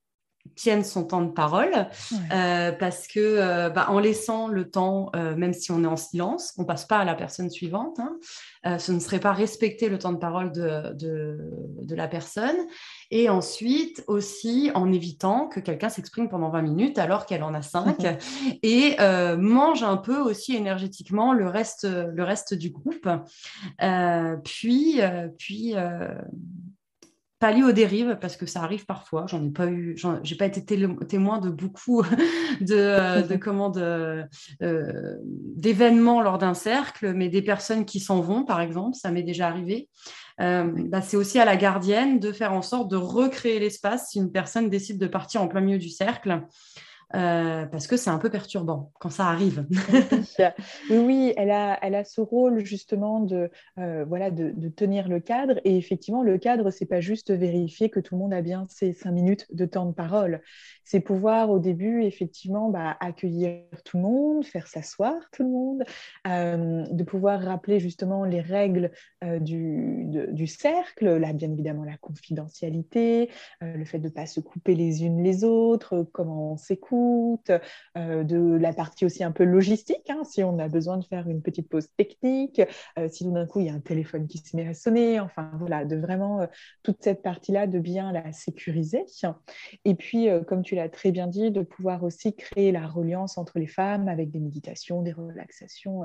tienne son temps de parole euh, parce que euh, bah, en laissant le temps, euh, même si on est en silence, on passe pas à la personne suivante. Hein. ce ne serait pas respecter le temps de parole de, de, la personne. Et ensuite aussi en évitant que quelqu'un s'exprime pendant 20 minutes alors qu'elle en a 5 et mange un peu aussi énergétiquement le reste, le reste du groupe. puis, puis lié aux dérives parce que ça arrive parfois. J'en ai pas eu, j'ai pas été témoin de beaucoup de, euh, de comment euh, d'événements lors d'un cercle, mais des personnes qui s'en vont, par exemple, ça m'est déjà arrivé. Euh, bah, c'est aussi à la gardienne de faire en sorte de recréer l'espace si une personne décide de partir en plein milieu du cercle. Euh, parce que c'est un peu perturbant quand ça arrive. oui, elle a, elle a ce rôle justement de, euh, de, tenir le cadre. Et effectivement, le cadre, c'est pas juste vérifier que tout le monde a bien ses cinq minutes de temps de parole. C'est pouvoir au début, effectivement, bah, accueillir tout le monde, faire s'asseoir tout le monde, euh, de pouvoir rappeler justement les règles du, du, cercle, là, bien évidemment la confidentialité, le fait de ne pas se couper les unes les autres, comment on s'écoute de la partie aussi un peu logistique, hein, si on a besoin de faire une petite pause technique, si tout d'un coup il y a un téléphone qui se met à sonner, enfin voilà, de vraiment toute cette partie-là, de bien la sécuriser. Et puis, comme tu l'as très bien dit, de pouvoir aussi créer la reliance entre les femmes avec des méditations, des relaxations,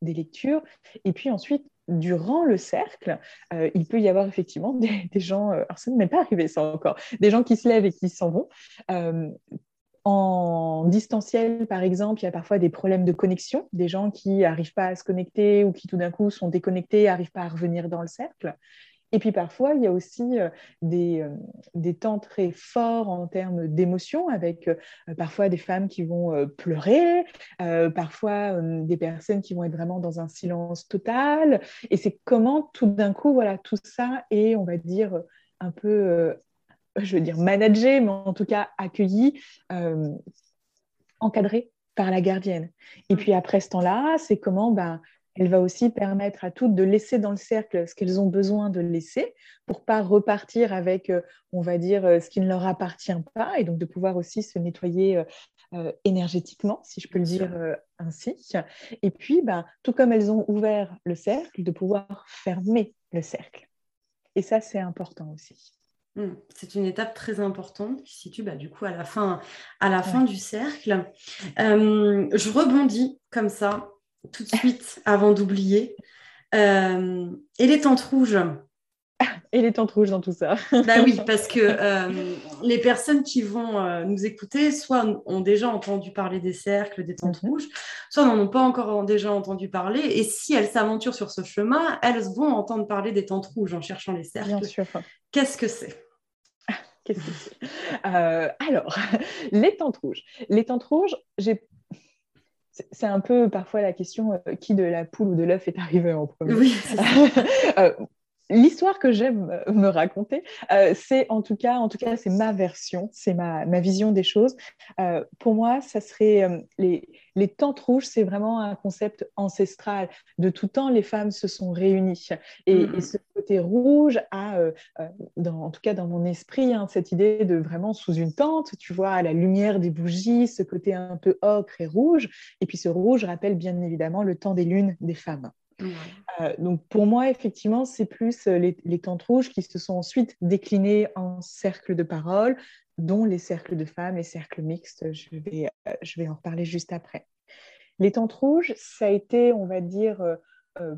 des lectures. Et puis ensuite, durant le cercle, euh, il peut y avoir effectivement des, gens, euh, alors ça ne m'est pas arrivé ça encore, des gens qui se lèvent et qui s'en vont. Euh, en distanciel, par exemple, il y a parfois des problèmes de connexion, des gens qui n'arrivent pas à se connecter ou qui tout d'un coup sont déconnectés, n'arrivent pas à revenir dans le cercle. Et puis parfois, il y a aussi euh, des, euh, des, temps très forts en termes d'émotions, avec euh, parfois des femmes qui vont pleurer, parfois des personnes qui vont être vraiment dans un silence total. Et c'est comment tout d'un coup, voilà, tout ça est, on va dire, un peu, je veux dire, managé, mais en tout cas accueilli, encadré par la gardienne. Et puis après ce temps-là, c'est comment ben, elle va aussi permettre à toutes de laisser dans le cercle ce qu'elles ont besoin de laisser pour pas repartir avec, euh, on va dire, euh, ce qui ne leur appartient pas et donc de pouvoir aussi se nettoyer euh, énergétiquement, si je peux le dire ainsi. Et puis, ben, tout comme elles ont ouvert le cercle, de pouvoir fermer le cercle. Et ça, c'est important aussi. Mmh. C'est une étape très importante qui se situe bah, du coup à la fin, à la fin du cercle. je rebondis comme ça tout de suite avant d'oublier. Euh, et les tentes rouges. Et les tentes rouges dans tout ça. bah oui, parce que euh, les personnes qui vont euh, nous écouter, soit ont déjà entendu parler des cercles, des tentes mhm. rouges, soit n'en ont pas encore déjà entendu parler. Et si elles s'aventurent sur ce chemin, elles vont entendre parler des tentes rouges en cherchant les cercles. Bien sûr. Qu'est-ce que c'est? Qu'est-ce que c'est? Alors, les tentes rouges. Les tentes rouges, j'ai c'est un peu parfois la question euh, qui de la poule ou de l'œuf est arrivé en premier. Oui, euh, L'histoire que j'aime me raconter, euh, c'est en tout cas, en tout cas, c'est ma version, c'est ma, ma, vision des choses. pour moi, ça serait les, les tentes rouges, c'est vraiment un concept ancestral. De tout temps, les femmes se sont réunies. Et, mm. ce côté rouge a, euh, euh, en tout cas dans mon esprit, hein, cette idée de vraiment sous une tente, tu vois, à la lumière des bougies, ce côté un peu ocre et rouge. Et puis ce rouge rappelle bien évidemment le temps des lunes des femmes. Euh, donc pour moi, effectivement, c'est plus les, les tentes rouges qui se sont ensuite déclinées en cercles de parole, dont les cercles de femmes et cercles mixtes. Je vais, euh, je vais en reparler juste après. Les tentes rouges, ça a été, on va dire, euh, euh,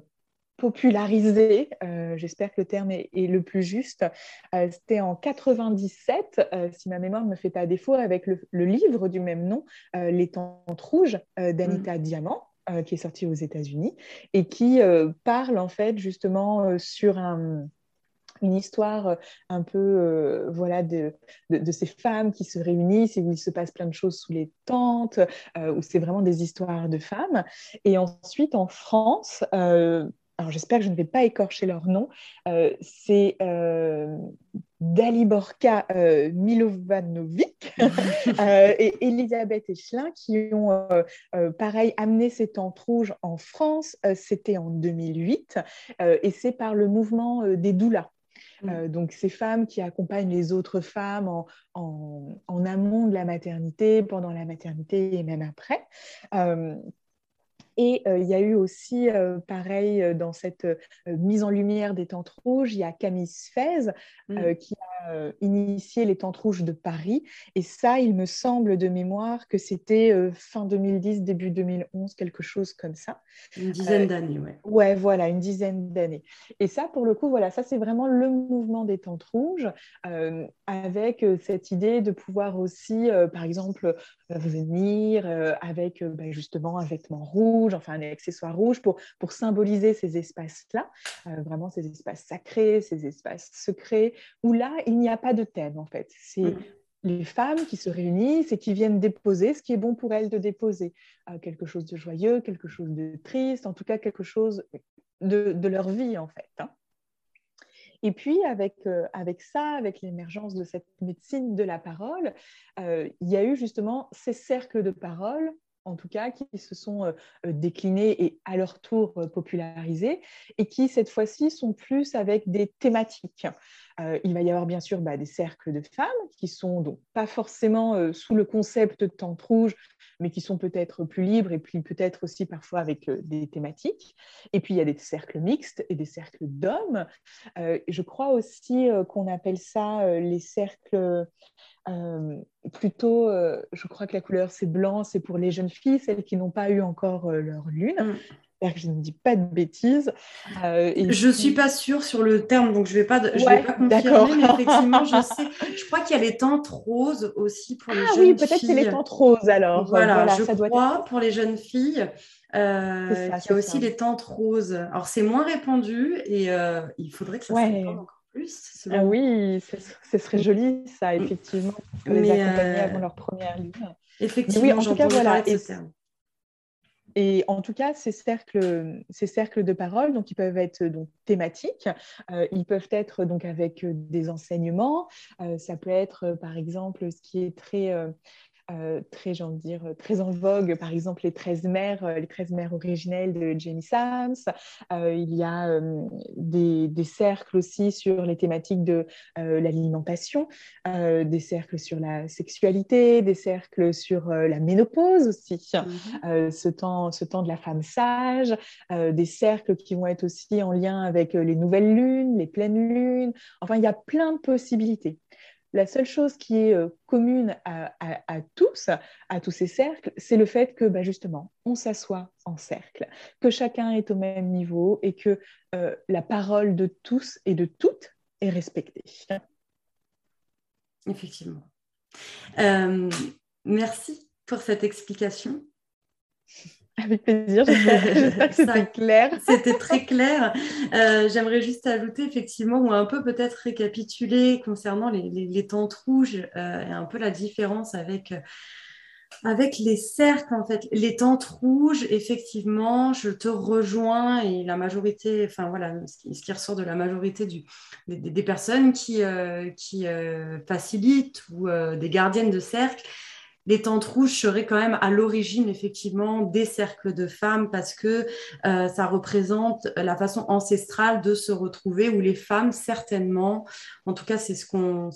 popularisé, j'espère que le terme est, le plus juste. C'était en 97, si ma mémoire ne me fait pas défaut, avec le, livre du même nom, Les tentes rouges d'Anita mmh. Diamant. qui est sorti aux États-Unis et qui parle en fait justement sur un, une histoire euh, un peu euh, voilà de, de, ces femmes qui se réunissent et où il se passe plein de choses sous les tentes, euh, où c'est vraiment des histoires de femmes. Et ensuite, en France, alors j'espère que je ne vais pas écorcher leur nom, c'est Daliborka Milovanovic et Elisabeth Echelin qui ont, pareil, amené ces tentes rouges en France. C'était en 2008 et c'est par le mouvement des doulas. Mm. Euh, donc, ces femmes qui accompagnent les autres femmes en, amont de la maternité, pendant la maternité et même après. Et euh, il y a eu aussi, euh, pareil, euh, dans cette mise en lumière des tentes rouges, il y a Camille Sfez mm. qui a initié les tentes rouges de Paris. Et ça, il me semble de mémoire que c'était fin 2010, début 2011, quelque chose comme ça. Une dizaine d'années, ouais. Ouais, voilà, une dizaine d'années. Et ça, pour le coup, voilà, ça, c'est vraiment le mouvement des tentes rouges, avec cette idée de pouvoir aussi, par exemple, venir avec bah, justement un vêtement rouge enfin un accessoire rouge pour, pour symboliser ces espaces-là, euh, vraiment ces espaces sacrés, ces espaces secrets, où là, il n'y a pas de thème en fait. C'est mm. les femmes qui se réunissent et qui viennent déposer ce qui est bon pour elles de déposer. Euh, quelque chose de joyeux, quelque chose de triste, en tout cas quelque chose de, de leur vie en fait. Hein. Et puis, avec, euh, avec ça, avec l'émergence de cette médecine de la parole, il y a eu justement ces cercles de parole en tout cas, qui se sont euh, déclinés et à leur tour euh, popularisés, et qui, cette fois-ci, sont plus avec des thématiques. Il va y avoir bien sûr bah, des cercles de femmes qui sont donc pas forcément sous le concept de tente rouge, mais qui sont peut-être plus libres et puis peut-être aussi parfois avec des thématiques. Et puis il y a des cercles mixtes et des cercles d'hommes. je crois aussi qu'on appelle ça les cercles plutôt, je crois que la couleur c'est blanc, c'est pour les jeunes filles, celles qui n'ont pas eu encore leur lune. Mm que je ne dis pas de bêtises. Euh, je ne suis pas sûre sur le terme, donc je ne vais pas, je vais pas confirmer, mais effectivement, je sais. Je crois qu'il y a les tentes roses aussi pour les ah, jeunes filles. Ah oui, peut-être c'est les tentes roses alors. Voilà, je ça crois pour les jeunes filles. Euh, il y a aussi les tentes roses. Alors c'est moins répandu et euh, il faudrait que ça ouais. encore plus. Ah oui, ce serait joli ça, effectivement, les accompagner avant leur première lune. Effectivement, oui, en tout cas, voilà. Et, et en tout cas, ces cercles, ces cercles de parole, donc, ils peuvent être donc, thématiques, euh, ils peuvent être donc, avec des enseignements, euh, ça peut être par exemple ce qui est très euh, très, j'ai dire, très en vogue, par exemple les 13 mères, euh, les 13 mères originelles de Jamie Sams. Euh, il y a des, des, cercles aussi sur les thématiques de l'alimentation, des cercles sur la sexualité, des cercles sur la ménopause aussi, mm-hmm. ce, temps, ce temps de la femme sage, des cercles qui vont être aussi en lien avec les nouvelles lunes, les pleines lunes. Enfin, il y a plein de possibilités. La seule chose qui est euh, commune à, tous, à tous ces cercles, c'est le fait que bah, justement, on s'assoit en cercle, que chacun est au même niveau et que euh, la parole de tous et de toutes est respectée. Effectivement. Euh, merci pour cette explication. Avec plaisir, j'espère que c'était clair. C'était très clair. Euh, j'aimerais juste ajouter effectivement, ou un peu peut-être récapituler concernant les, les, tentes rouges euh, et un peu la différence avec, euh, avec les cercles en fait. Les tentes rouges, effectivement, je te rejoins et la majorité, enfin voilà, ce qui, ressort de la majorité du, des, personnes qui, qui facilitent ou des gardiennes de cercle, les tentes rouges seraient quand même à l'origine effectivement des cercles de femmes parce que euh, ça représente la façon ancestrale de se retrouver où les femmes certainement, en tout cas c'est ce qu'on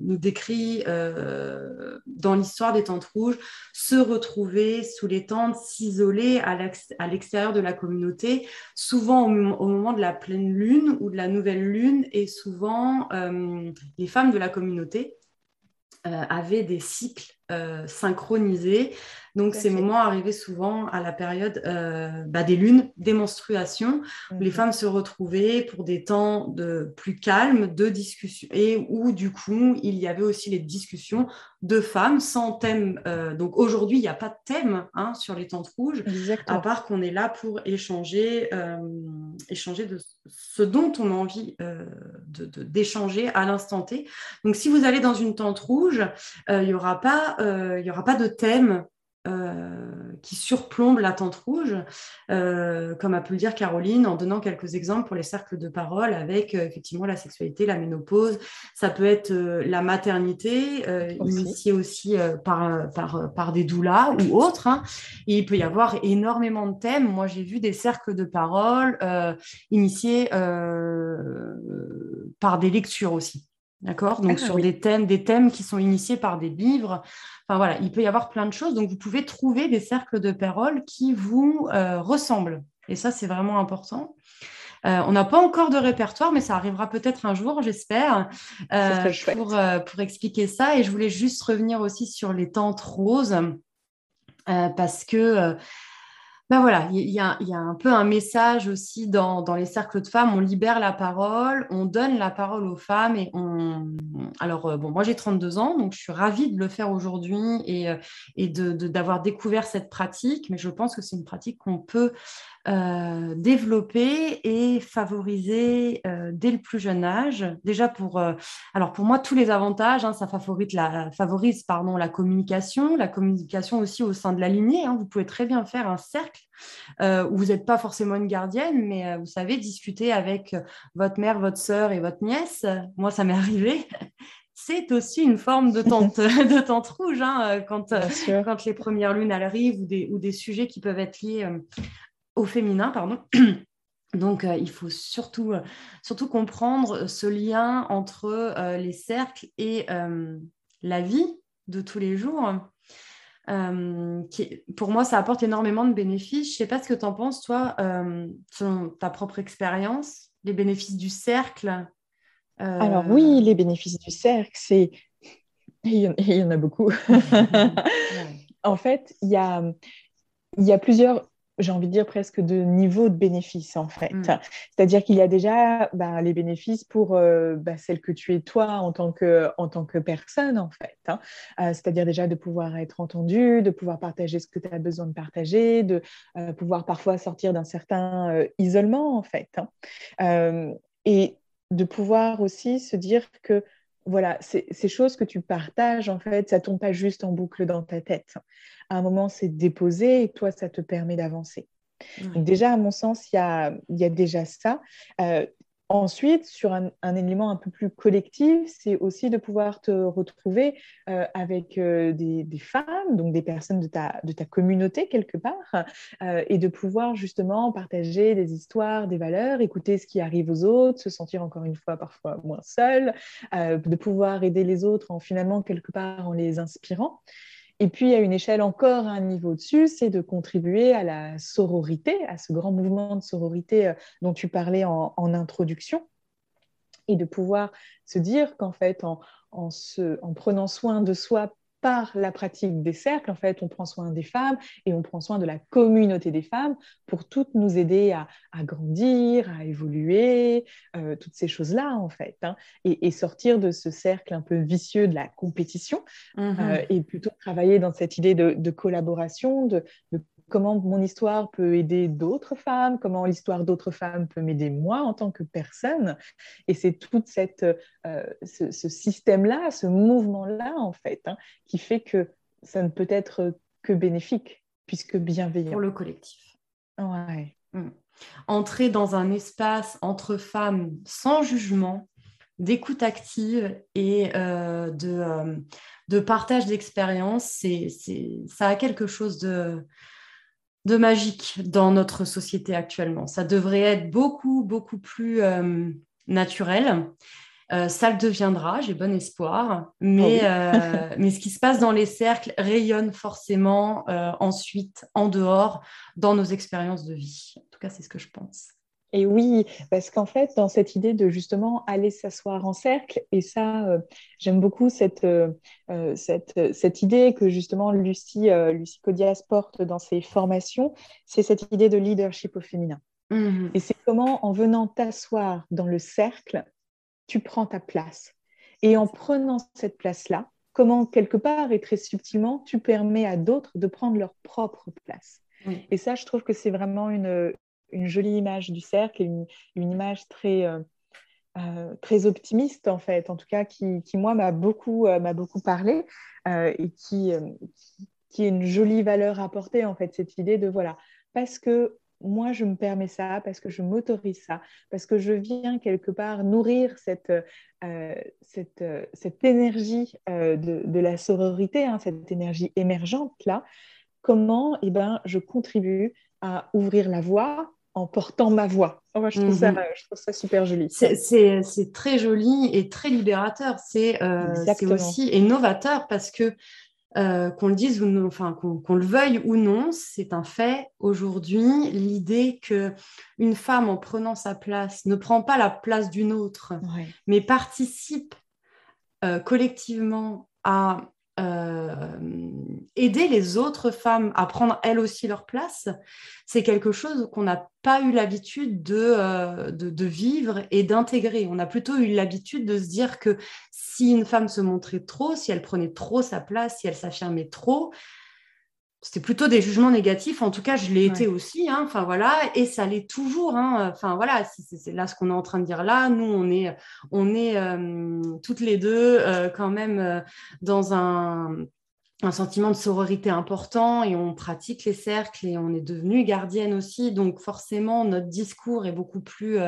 nous décrit euh, dans l'histoire des tentes rouges, se retrouver sous les tentes, s'isoler à l'extérieur de la communauté, souvent au, moment de la pleine lune ou de la nouvelle lune et souvent euh, les femmes de la communauté euh, avaient des cycles euh, synchronisés. Donc, ces moments arrivaient souvent à la période euh, bah, des lunes, des menstruations, où les mhm. femmes se retrouvaient pour des temps de plus calmes, de discussion, et où du coup, il y avait aussi les discussions de femmes sans thème. donc, aujourd'hui, il n'y a pas de thème hein, sur les tentes rouges, à part qu'on est là pour échanger, échanger de ce dont on a envie d'échanger à l'instant T. Donc, si vous allez dans une tente rouge, il n'y aura, pas, y aura pas de thème euh, qui surplombe la tente rouge, euh, comme a pu le dire Caroline, en donnant quelques exemples pour les cercles de parole avec euh, effectivement la sexualité, la ménopause. Ça peut être la maternité, initiée aussi par, par, par, des doulas ou autres. Hein. Et il peut y avoir énormément de thèmes. Moi, j'ai vu des cercles de parole initiés par des lectures aussi. D'accord? Donc, ah sur des thèmes, des thèmes qui sont initiés par des livres. Enfin, voilà, il peut y avoir plein de choses. Donc, vous pouvez trouver des cercles de parole qui vous euh, ressemblent. Et ça, c'est vraiment important. Euh, on n'a pas encore de répertoire, mais ça arrivera peut-être un jour, j'espère, euh, pour, pour, expliquer ça. Et je voulais juste revenir aussi sur les tentes roses, parce que ben voilà, il y, a un peu un message aussi dans, les cercles de femmes. On libère la parole, on donne la parole aux femmes et on. Alors, euh, bon, moi j'ai 32 ans, donc je suis ravie de le faire aujourd'hui et, euh, et d'avoir découvert cette pratique, mais je pense que c'est une pratique qu'on peut euh, développer et favoriser euh, dès le plus jeune âge. Déjà pour, euh, alors pour moi, tous les avantages, hein, ça favorise, la, favorise pardon, la communication, la communication aussi au sein de la lignée. Hein. Vous pouvez très bien faire un cercle où vous n'êtes pas forcément une gardienne, mais vous savez, discuter avec votre mère, votre sœur et votre nièce. Moi, ça m'est arrivé c'est aussi une forme de tente, de tente rouge hein, quand, quand les premières lunes arrivent ou des, ou des sujets qui peuvent être liés au féminin, pardon. Donc, il faut surtout, surtout comprendre ce lien entre les cercles et la vie de tous les jours. qui, pour moi, ça apporte énormément de bénéfices. Je ne sais pas ce que tu en penses, toi, selon ta propre expérience, les bénéfices du cercle. Alors oui, les bénéfices du cercle, c'est... Il y en a beaucoup. en fait, il y a, il y a plusieurs j'ai envie de dire presque de niveau de bénéfice en fait. Mm. C'est-à-dire qu'il y a déjà bah, les bénéfices pour euh, bah, celle que tu es toi en tant que, en tant que personne en fait. Hein. Euh, c'est-à-dire déjà de pouvoir être entendu, de pouvoir partager ce que tu as besoin de partager, de euh, pouvoir parfois sortir d'un certain isolement en fait. Hein. et de pouvoir aussi se dire que voilà, ces choses que tu partages, en fait, ça tombe pas juste en boucle dans ta tête. À un moment, c'est déposé et toi, ça te permet d'avancer. Déjà, à mon sens, il y a, y a, déjà ça. Euh, Ensuite, sur un, élément un peu plus collectif, c'est aussi de pouvoir te retrouver euh, avec euh, des, femmes, donc des personnes de ta, communauté quelque part, euh, et de pouvoir justement partager des histoires, des valeurs, écouter ce qui arrive aux autres, se sentir encore une fois parfois moins seul, de pouvoir aider les autres en finalement quelque part en les inspirant. Et puis, à une échelle encore un niveau au-dessus, c'est de contribuer à la sororité, à ce grand mouvement de sororité euh, dont tu parlais en, introduction, et de pouvoir se dire qu'en fait, en, en, en, prenant soin de soi par la pratique des cercles, en fait, on prend soin des femmes et on prend soin de la communauté des femmes pour toutes nous aider à, grandir, à évoluer, euh, toutes ces choses-là, en fait, hein, et, sortir de ce cercle un peu vicieux de la compétition mmh euh, et plutôt travailler dans cette idée de, collaboration, de, de comment mon histoire peut aider d'autres femmes, comment l'histoire d'autres femmes peut m'aider moi en tant que personne. Et c'est tout cette, euh, ce, système-là, ce mouvement-là, en fait, hein, qui fait que ça ne peut être que bénéfique, puisque bienveillant. Pour le collectif. Ouais. Hmm. Entrer dans un espace entre femmes sans jugement, d'écoute active et euh, de, euh, de partage d'expérience, c'est, ça a quelque chose de, de magique dans notre société actuellement. Ça devrait être beaucoup, beaucoup plus euh, naturel. Euh, ça le deviendra, j'ai bon espoir, mais, oh euh, mais ce qui se passe dans les cercles rayonne forcément ensuite en dehors dans nos expériences de vie. En tout cas, c'est ce que je pense. Et oui, parce qu'en fait, dans cette idée de justement aller s'asseoir en cercle, et ça, euh, j'aime beaucoup cette, euh, euh, cette, cette, idée que justement Lucie, Lucie Codias porte dans ses formations, c'est cette idée de leadership au féminin. Mmh. Et c'est comment, en venant t'asseoir dans le cercle, tu prends ta place. Et en prenant cette place-là, comment, quelque part et très subtilement, tu permets à d'autres de prendre leur propre place. Et ça, je trouve que c'est vraiment une, une jolie image du cercle et une, image très, euh, euh, très optimiste, en fait, en tout cas, qui, qui moi, m'a beaucoup, euh, m'a beaucoup parlé et qui, qui, est une jolie valeur apportée, en fait, cette idée de, voilà, parce que moi, je me permets ça, parce que je m'autorise ça, parce que je viens quelque part nourrir cette, cette, cette, énergie de, de, la sororité, hein, cette énergie émergente-là, comment eh ben, je contribue à ouvrir la voie en portant ma voix. Oh, je, trouve ça, mhm. je, trouve ça, super joli. C'est très joli et très libérateur. C'est euh, aussi innovateur parce que euh, qu'on le dise ou non, enfin qu'on le veuille ou non, c'est un fait aujourd'hui. L'idée que une femme en prenant sa place ne prend pas la place d'une autre, mais participe euh, collectivement à euh, aider les autres femmes à prendre elles aussi leur place, c'est quelque chose qu'on n'a pas eu l'habitude de, euh, de, vivre et d'intégrer. On a plutôt eu l'habitude de se dire que si une femme se montrait trop, si elle prenait trop sa place, si elle s'affirmait trop, c'était plutôt des jugements négatifs. En tout cas, je l'ai été aussi. Hein. Enfin voilà, et ça l'est toujours. Hein. Enfin voilà, c'est là ce qu'on est en train de dire là. Nous, on est, on est euh, toutes les deux euh, quand même euh, dans un, un, sentiment de sororité important et on pratique les cercles et on est devenu gardienne aussi. Donc forcément, notre discours est beaucoup plus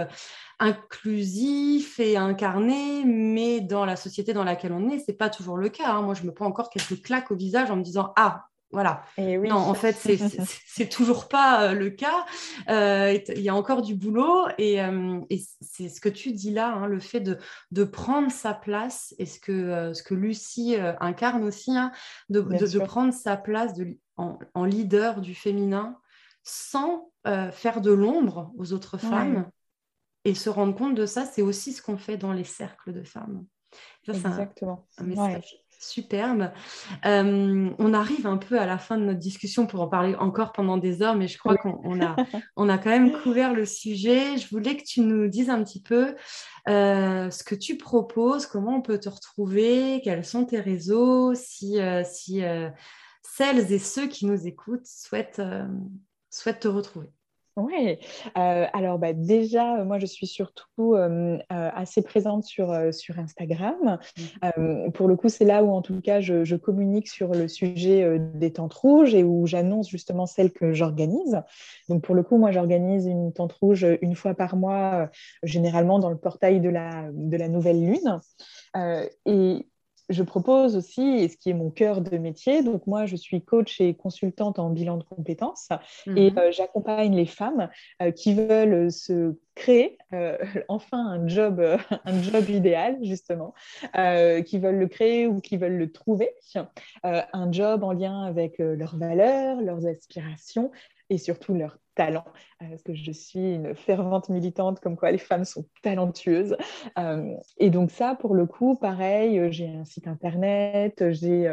inclusif et incarné, mais dans la société dans laquelle on est, c'est pas toujours le cas. Hein. Moi, je me prends encore quelques claques au visage en me disant ah Voilà. Et oui. Non, en fait, c'est toujours pas le cas. Il y a encore du boulot et, c'est ce que tu dis là, hein, le fait de, de, prendre sa place et ce que, ce que Lucie incarne aussi, hein, de, de, prendre sa place en, leader du féminin sans faire de l'ombre aux autres femmes et se rendre compte de ça, c'est aussi ce qu'on fait dans les cercles de femmes. Exactement. Un, message superbe. Euh, on arrive un peu à la fin de notre discussion pour en parler encore pendant des heures, mais je crois qu'on a, on a quand même couvert le sujet. Je voulais que tu nous dises un petit peu euh, ce que tu proposes, comment on peut te retrouver, quels sont tes réseaux, si, euh, si celles et ceux qui nous écoutent souhaitent, souhaitent te retrouver. Oui, euh, alors bah, déjà, moi je suis surtout euh, euh, assez présente sur, sur Instagram. Mmh. pour le coup, c'est là où en tout cas je, communique sur le sujet des tentes rouges et où j'annonce justement celles que j'organise. Donc pour le coup, moi j'organise une tente rouge une fois par mois, généralement dans le portail de la, de la nouvelle lune. et je propose aussi, et ce qui est mon cœur de métier, donc moi je suis coach et consultante en bilan de compétences et mhm. euh, j'accompagne les femmes euh, qui veulent se créer euh, enfin un job, un job idéal justement, qui veulent le créer ou qui veulent le trouver, un job en lien avec leurs valeurs, leurs aspirations et surtout leurs talent, euh, parce que je suis une fervente militante comme quoi les femmes sont talentueuses. Euh, et donc ça, pour le coup, pareil, euh, j'ai un site internet, j'ai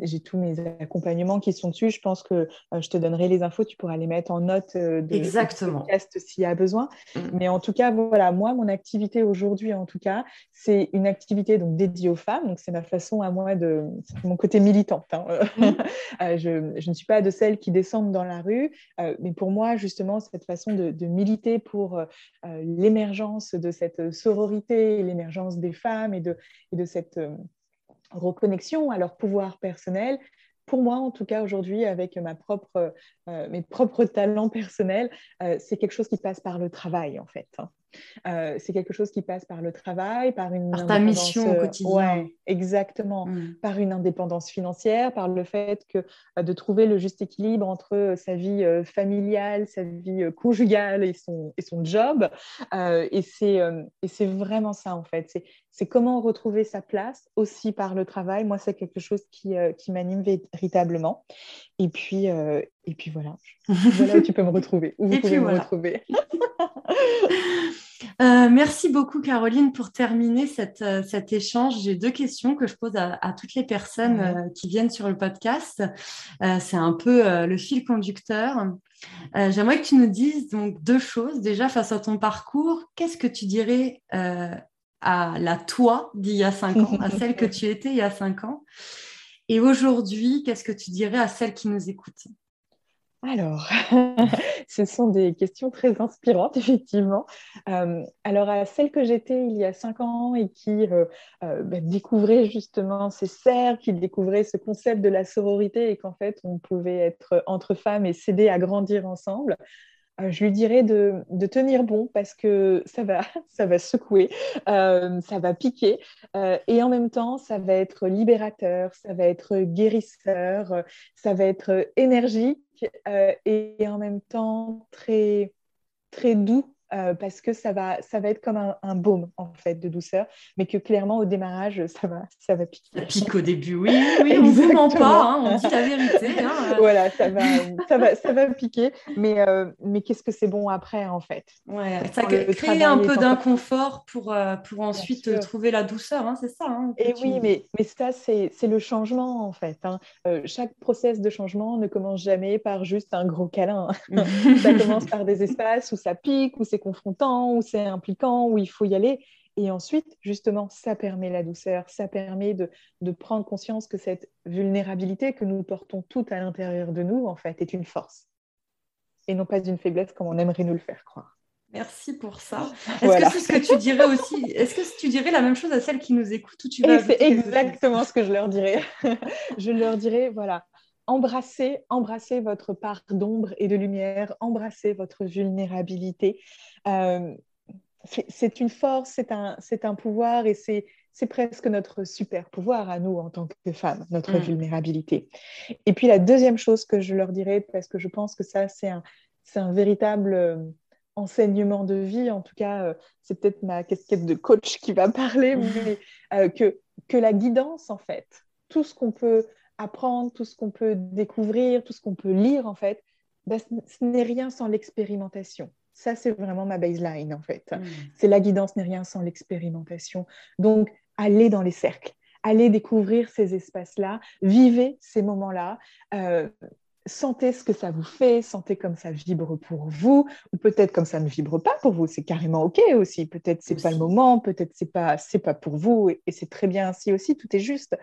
j'ai tous mes accompagnements qui sont dessus. Je pense que je te donnerai les infos, tu pourras les mettre en note de, Exactement. podcast s'il y a besoin. Mm. Mais en tout cas, voilà, moi, mon activité aujourd'hui, en tout cas, c'est une activité donc dédiée aux femmes. Donc c'est ma façon à moi de, mon côté militante. Hein. Mm. je, je, ne suis pas de celles qui descendent dans la rue, mais pour moi, justement, cette façon de, militer pour euh, l'émergence de cette sororité, l'émergence des femmes et de, et de cette euh, reconnexion à leur pouvoir personnel, pour moi, en tout cas aujourd'hui, avec euh, mes propres talents personnels, c'est quelque chose qui passe par le travail, en fait. Hein. Euh, c'est quelque chose qui passe par le travail, par une par ta mission au euh, quotidien. exactement. Mm. Par une indépendance financière, par le fait que euh, de trouver le juste équilibre entre sa vie familiale, sa vie conjugale et son, et son job. et c'est vraiment ça en fait. C'est comment retrouver sa place aussi par le travail. Moi, c'est quelque chose qui, qui m'anime véritablement. Et puis, et puis voilà. voilà où tu peux me retrouver. Où vous pouvez me retrouver. Euh, merci beaucoup Caroline pour terminer euh, cet échange. J'ai deux questions que je pose à, toutes les personnes euh, qui viennent sur le podcast. C'est un peu le fil conducteur. J'aimerais que tu nous dises donc deux choses. Déjà face à ton parcours, qu'est-ce que tu dirais à la toi d'il y a cinq ans, à celle que tu étais il y a cinq ans? Et aujourd'hui, qu'est-ce que tu dirais à celle qui nous écoute alors, ce sont des questions très inspirantes, effectivement. Euh, alors, à celle que j'étais il y a cinq ans et qui euh, euh, découvrait justement ces serres, qui découvrait ce concept de la sororité et qu'en fait, on pouvait être entre femmes et s'aider à grandir ensemble, je lui dirais de, tenir bon parce que ça va, secouer, ça va piquer et en même temps, ça va être libérateur, ça va être guérisseur, ça va être énergique euh, et en même temps très doux euh, parce que ça va, ça va être comme un, baume en fait de douceur, mais que clairement au démarrage ça va, ça va piquer. Ça pique au début, oui, oui, on vous ment pas, hein, on dit la vérité. Hein. voilà, ça va, ça va, ça va piquer, mais, euh, mais qu'est-ce que c'est bon après en fait? Ouais, ça crée un peu d'inconfort pour, euh, pour ensuite trouver la douceur, hein, c'est ça. Et oui, mais, mais ça c'est le changement en fait. chaque process de changement ne commence jamais par juste un gros câlin. ça commence par des espaces où ça pique, où c'est confrontant, où c'est impliquant, où il faut y aller. Et ensuite, justement, ça permet la douceur, ça permet de, de prendre conscience que cette vulnérabilité que nous portons toutes à l'intérieur de nous, en fait, est une force et non pas une faiblesse comme on aimerait nous le faire croire. Merci pour ça. Est-ce que c'est ce que tu dirais aussi Est-ce que tu dirais la même chose à celles qui nous écoutent ou tu C'est exactement ce que je leur dirais. je leur dirais, voilà, embrassez, embrassez votre part d'ombre et de lumière, embrassez votre vulnérabilité. Euh, c'est une force, c'est un, un, pouvoir et c'est c'est presque notre super pouvoir à nous en tant que femmes, notre mm. vulnérabilité. Et puis la deuxième chose que je leur dirais, parce que je pense que ça, c'est un, un véritable euh, enseignement de vie, en tout cas, euh, c'est peut-être ma casquette de coach qui va parler, mm. mais euh, que, que la guidance, en fait, tout ce qu'on peut apprendre, tout ce qu'on peut découvrir, tout ce qu'on peut lire, en fait, bah, ce n'est rien sans l'expérimentation. Ça, c'est vraiment ma baseline, en fait. Mm. C'est la guidance n'est rien sans l'expérimentation. Donc, allez dans les cercles, allez découvrir ces espaces-là, vivez ces moments-là. Euh, sentez ce que ça vous fait, sentez comme ça vibre pour vous, ou peut-être comme ça ne vibre pas pour vous, c'est carrément ok aussi. Peut-être c'est pas le moment, peut-être c'est pas c'est pas pour vous, et c'est très bien ainsi aussi, tout est juste.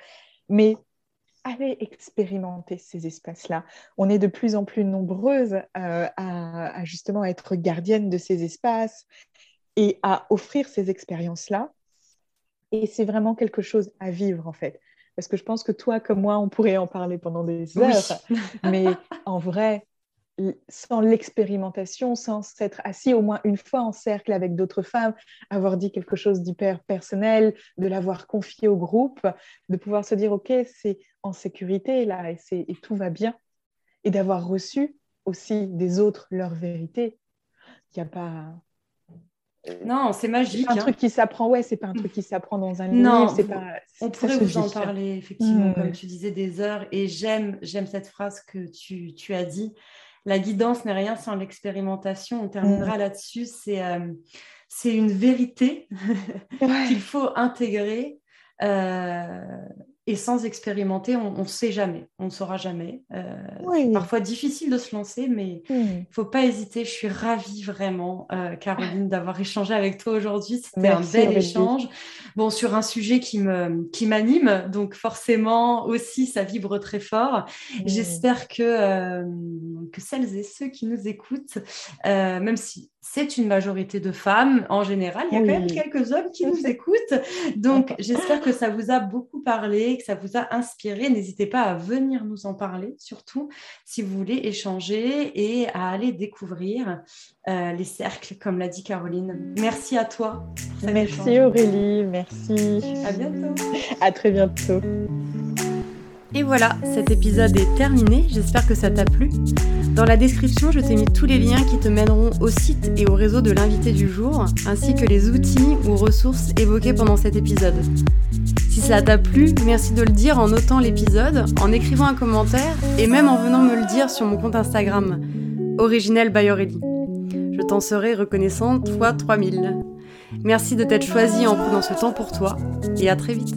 Mais allez expérimenter ces espaces-là. On est de plus en plus nombreuses euh, à, justement être gardiennes de ces espaces et à offrir ces expériences-là. Et c'est vraiment quelque chose à vivre en fait. Parce que je pense que toi comme moi, on pourrait en parler pendant des heures. mais en vrai, sans l'expérimentation, sans s'être assis au moins une fois en cercle avec d'autres femmes, avoir dit quelque chose d'hyper personnel, de l'avoir confié au groupe, de pouvoir se dire, OK, c'est en sécurité là et, et tout va bien, et d'avoir reçu aussi des autres leur vérité. Il n'y a pas... Non, c'est magique. C'est un hein. truc qui s'apprend, ouais, c'est pas un truc qui s'apprend dans un non, livre. C'est pas, on pourrait vous en parler, effectivement, comme tu disais, des heures. Et j'aime, j'aime cette phrase que tu, tu as dit la guidance n'est rien sans l'expérimentation. On terminera mm. là-dessus. C'est euh, c'est une vérité qu'il faut intégrer. Euh, et sans expérimenter, on ne sait jamais, on ne saura jamais. Euh, c'est parfois difficile de se lancer, mais il ne faut pas hésiter. Je suis ravie vraiment, euh, Caroline, d'avoir échangé avec toi aujourd'hui. C'était un bel échange. Bon, sur un sujet qui me qui m'anime, donc forcément aussi ça vibre très fort. J'espère que euh, que celles et ceux qui nous écoutent, même si c'est une majorité de femmes en général. Il y a quand même quelques hommes qui nous écoutent. Donc, j'espère que ça vous a beaucoup parlé, que ça vous a inspiré. N'hésitez pas à venir nous en parler, surtout si vous voulez échanger et à aller découvrir euh, les cercles, comme l'a dit Caroline. Merci à toi. Merci Aurélie, merci. À bientôt. À très bientôt. Et voilà, cet épisode est terminé, j'espère que ça t'a plu. Dans la description, je t'ai mis tous les liens qui te mèneront au site et au réseau de l'invité du jour, ainsi que les outils ou ressources évoqués pendant cet épisode. Si ça t'a plu, merci de le dire en notant l'épisode, en écrivant un commentaire et même en venant me le dire sur mon compte Instagram, originel by. Je t'en serai reconnaissante fois 3000. Merci de t'être choisi en prenant ce temps pour toi et à très vite.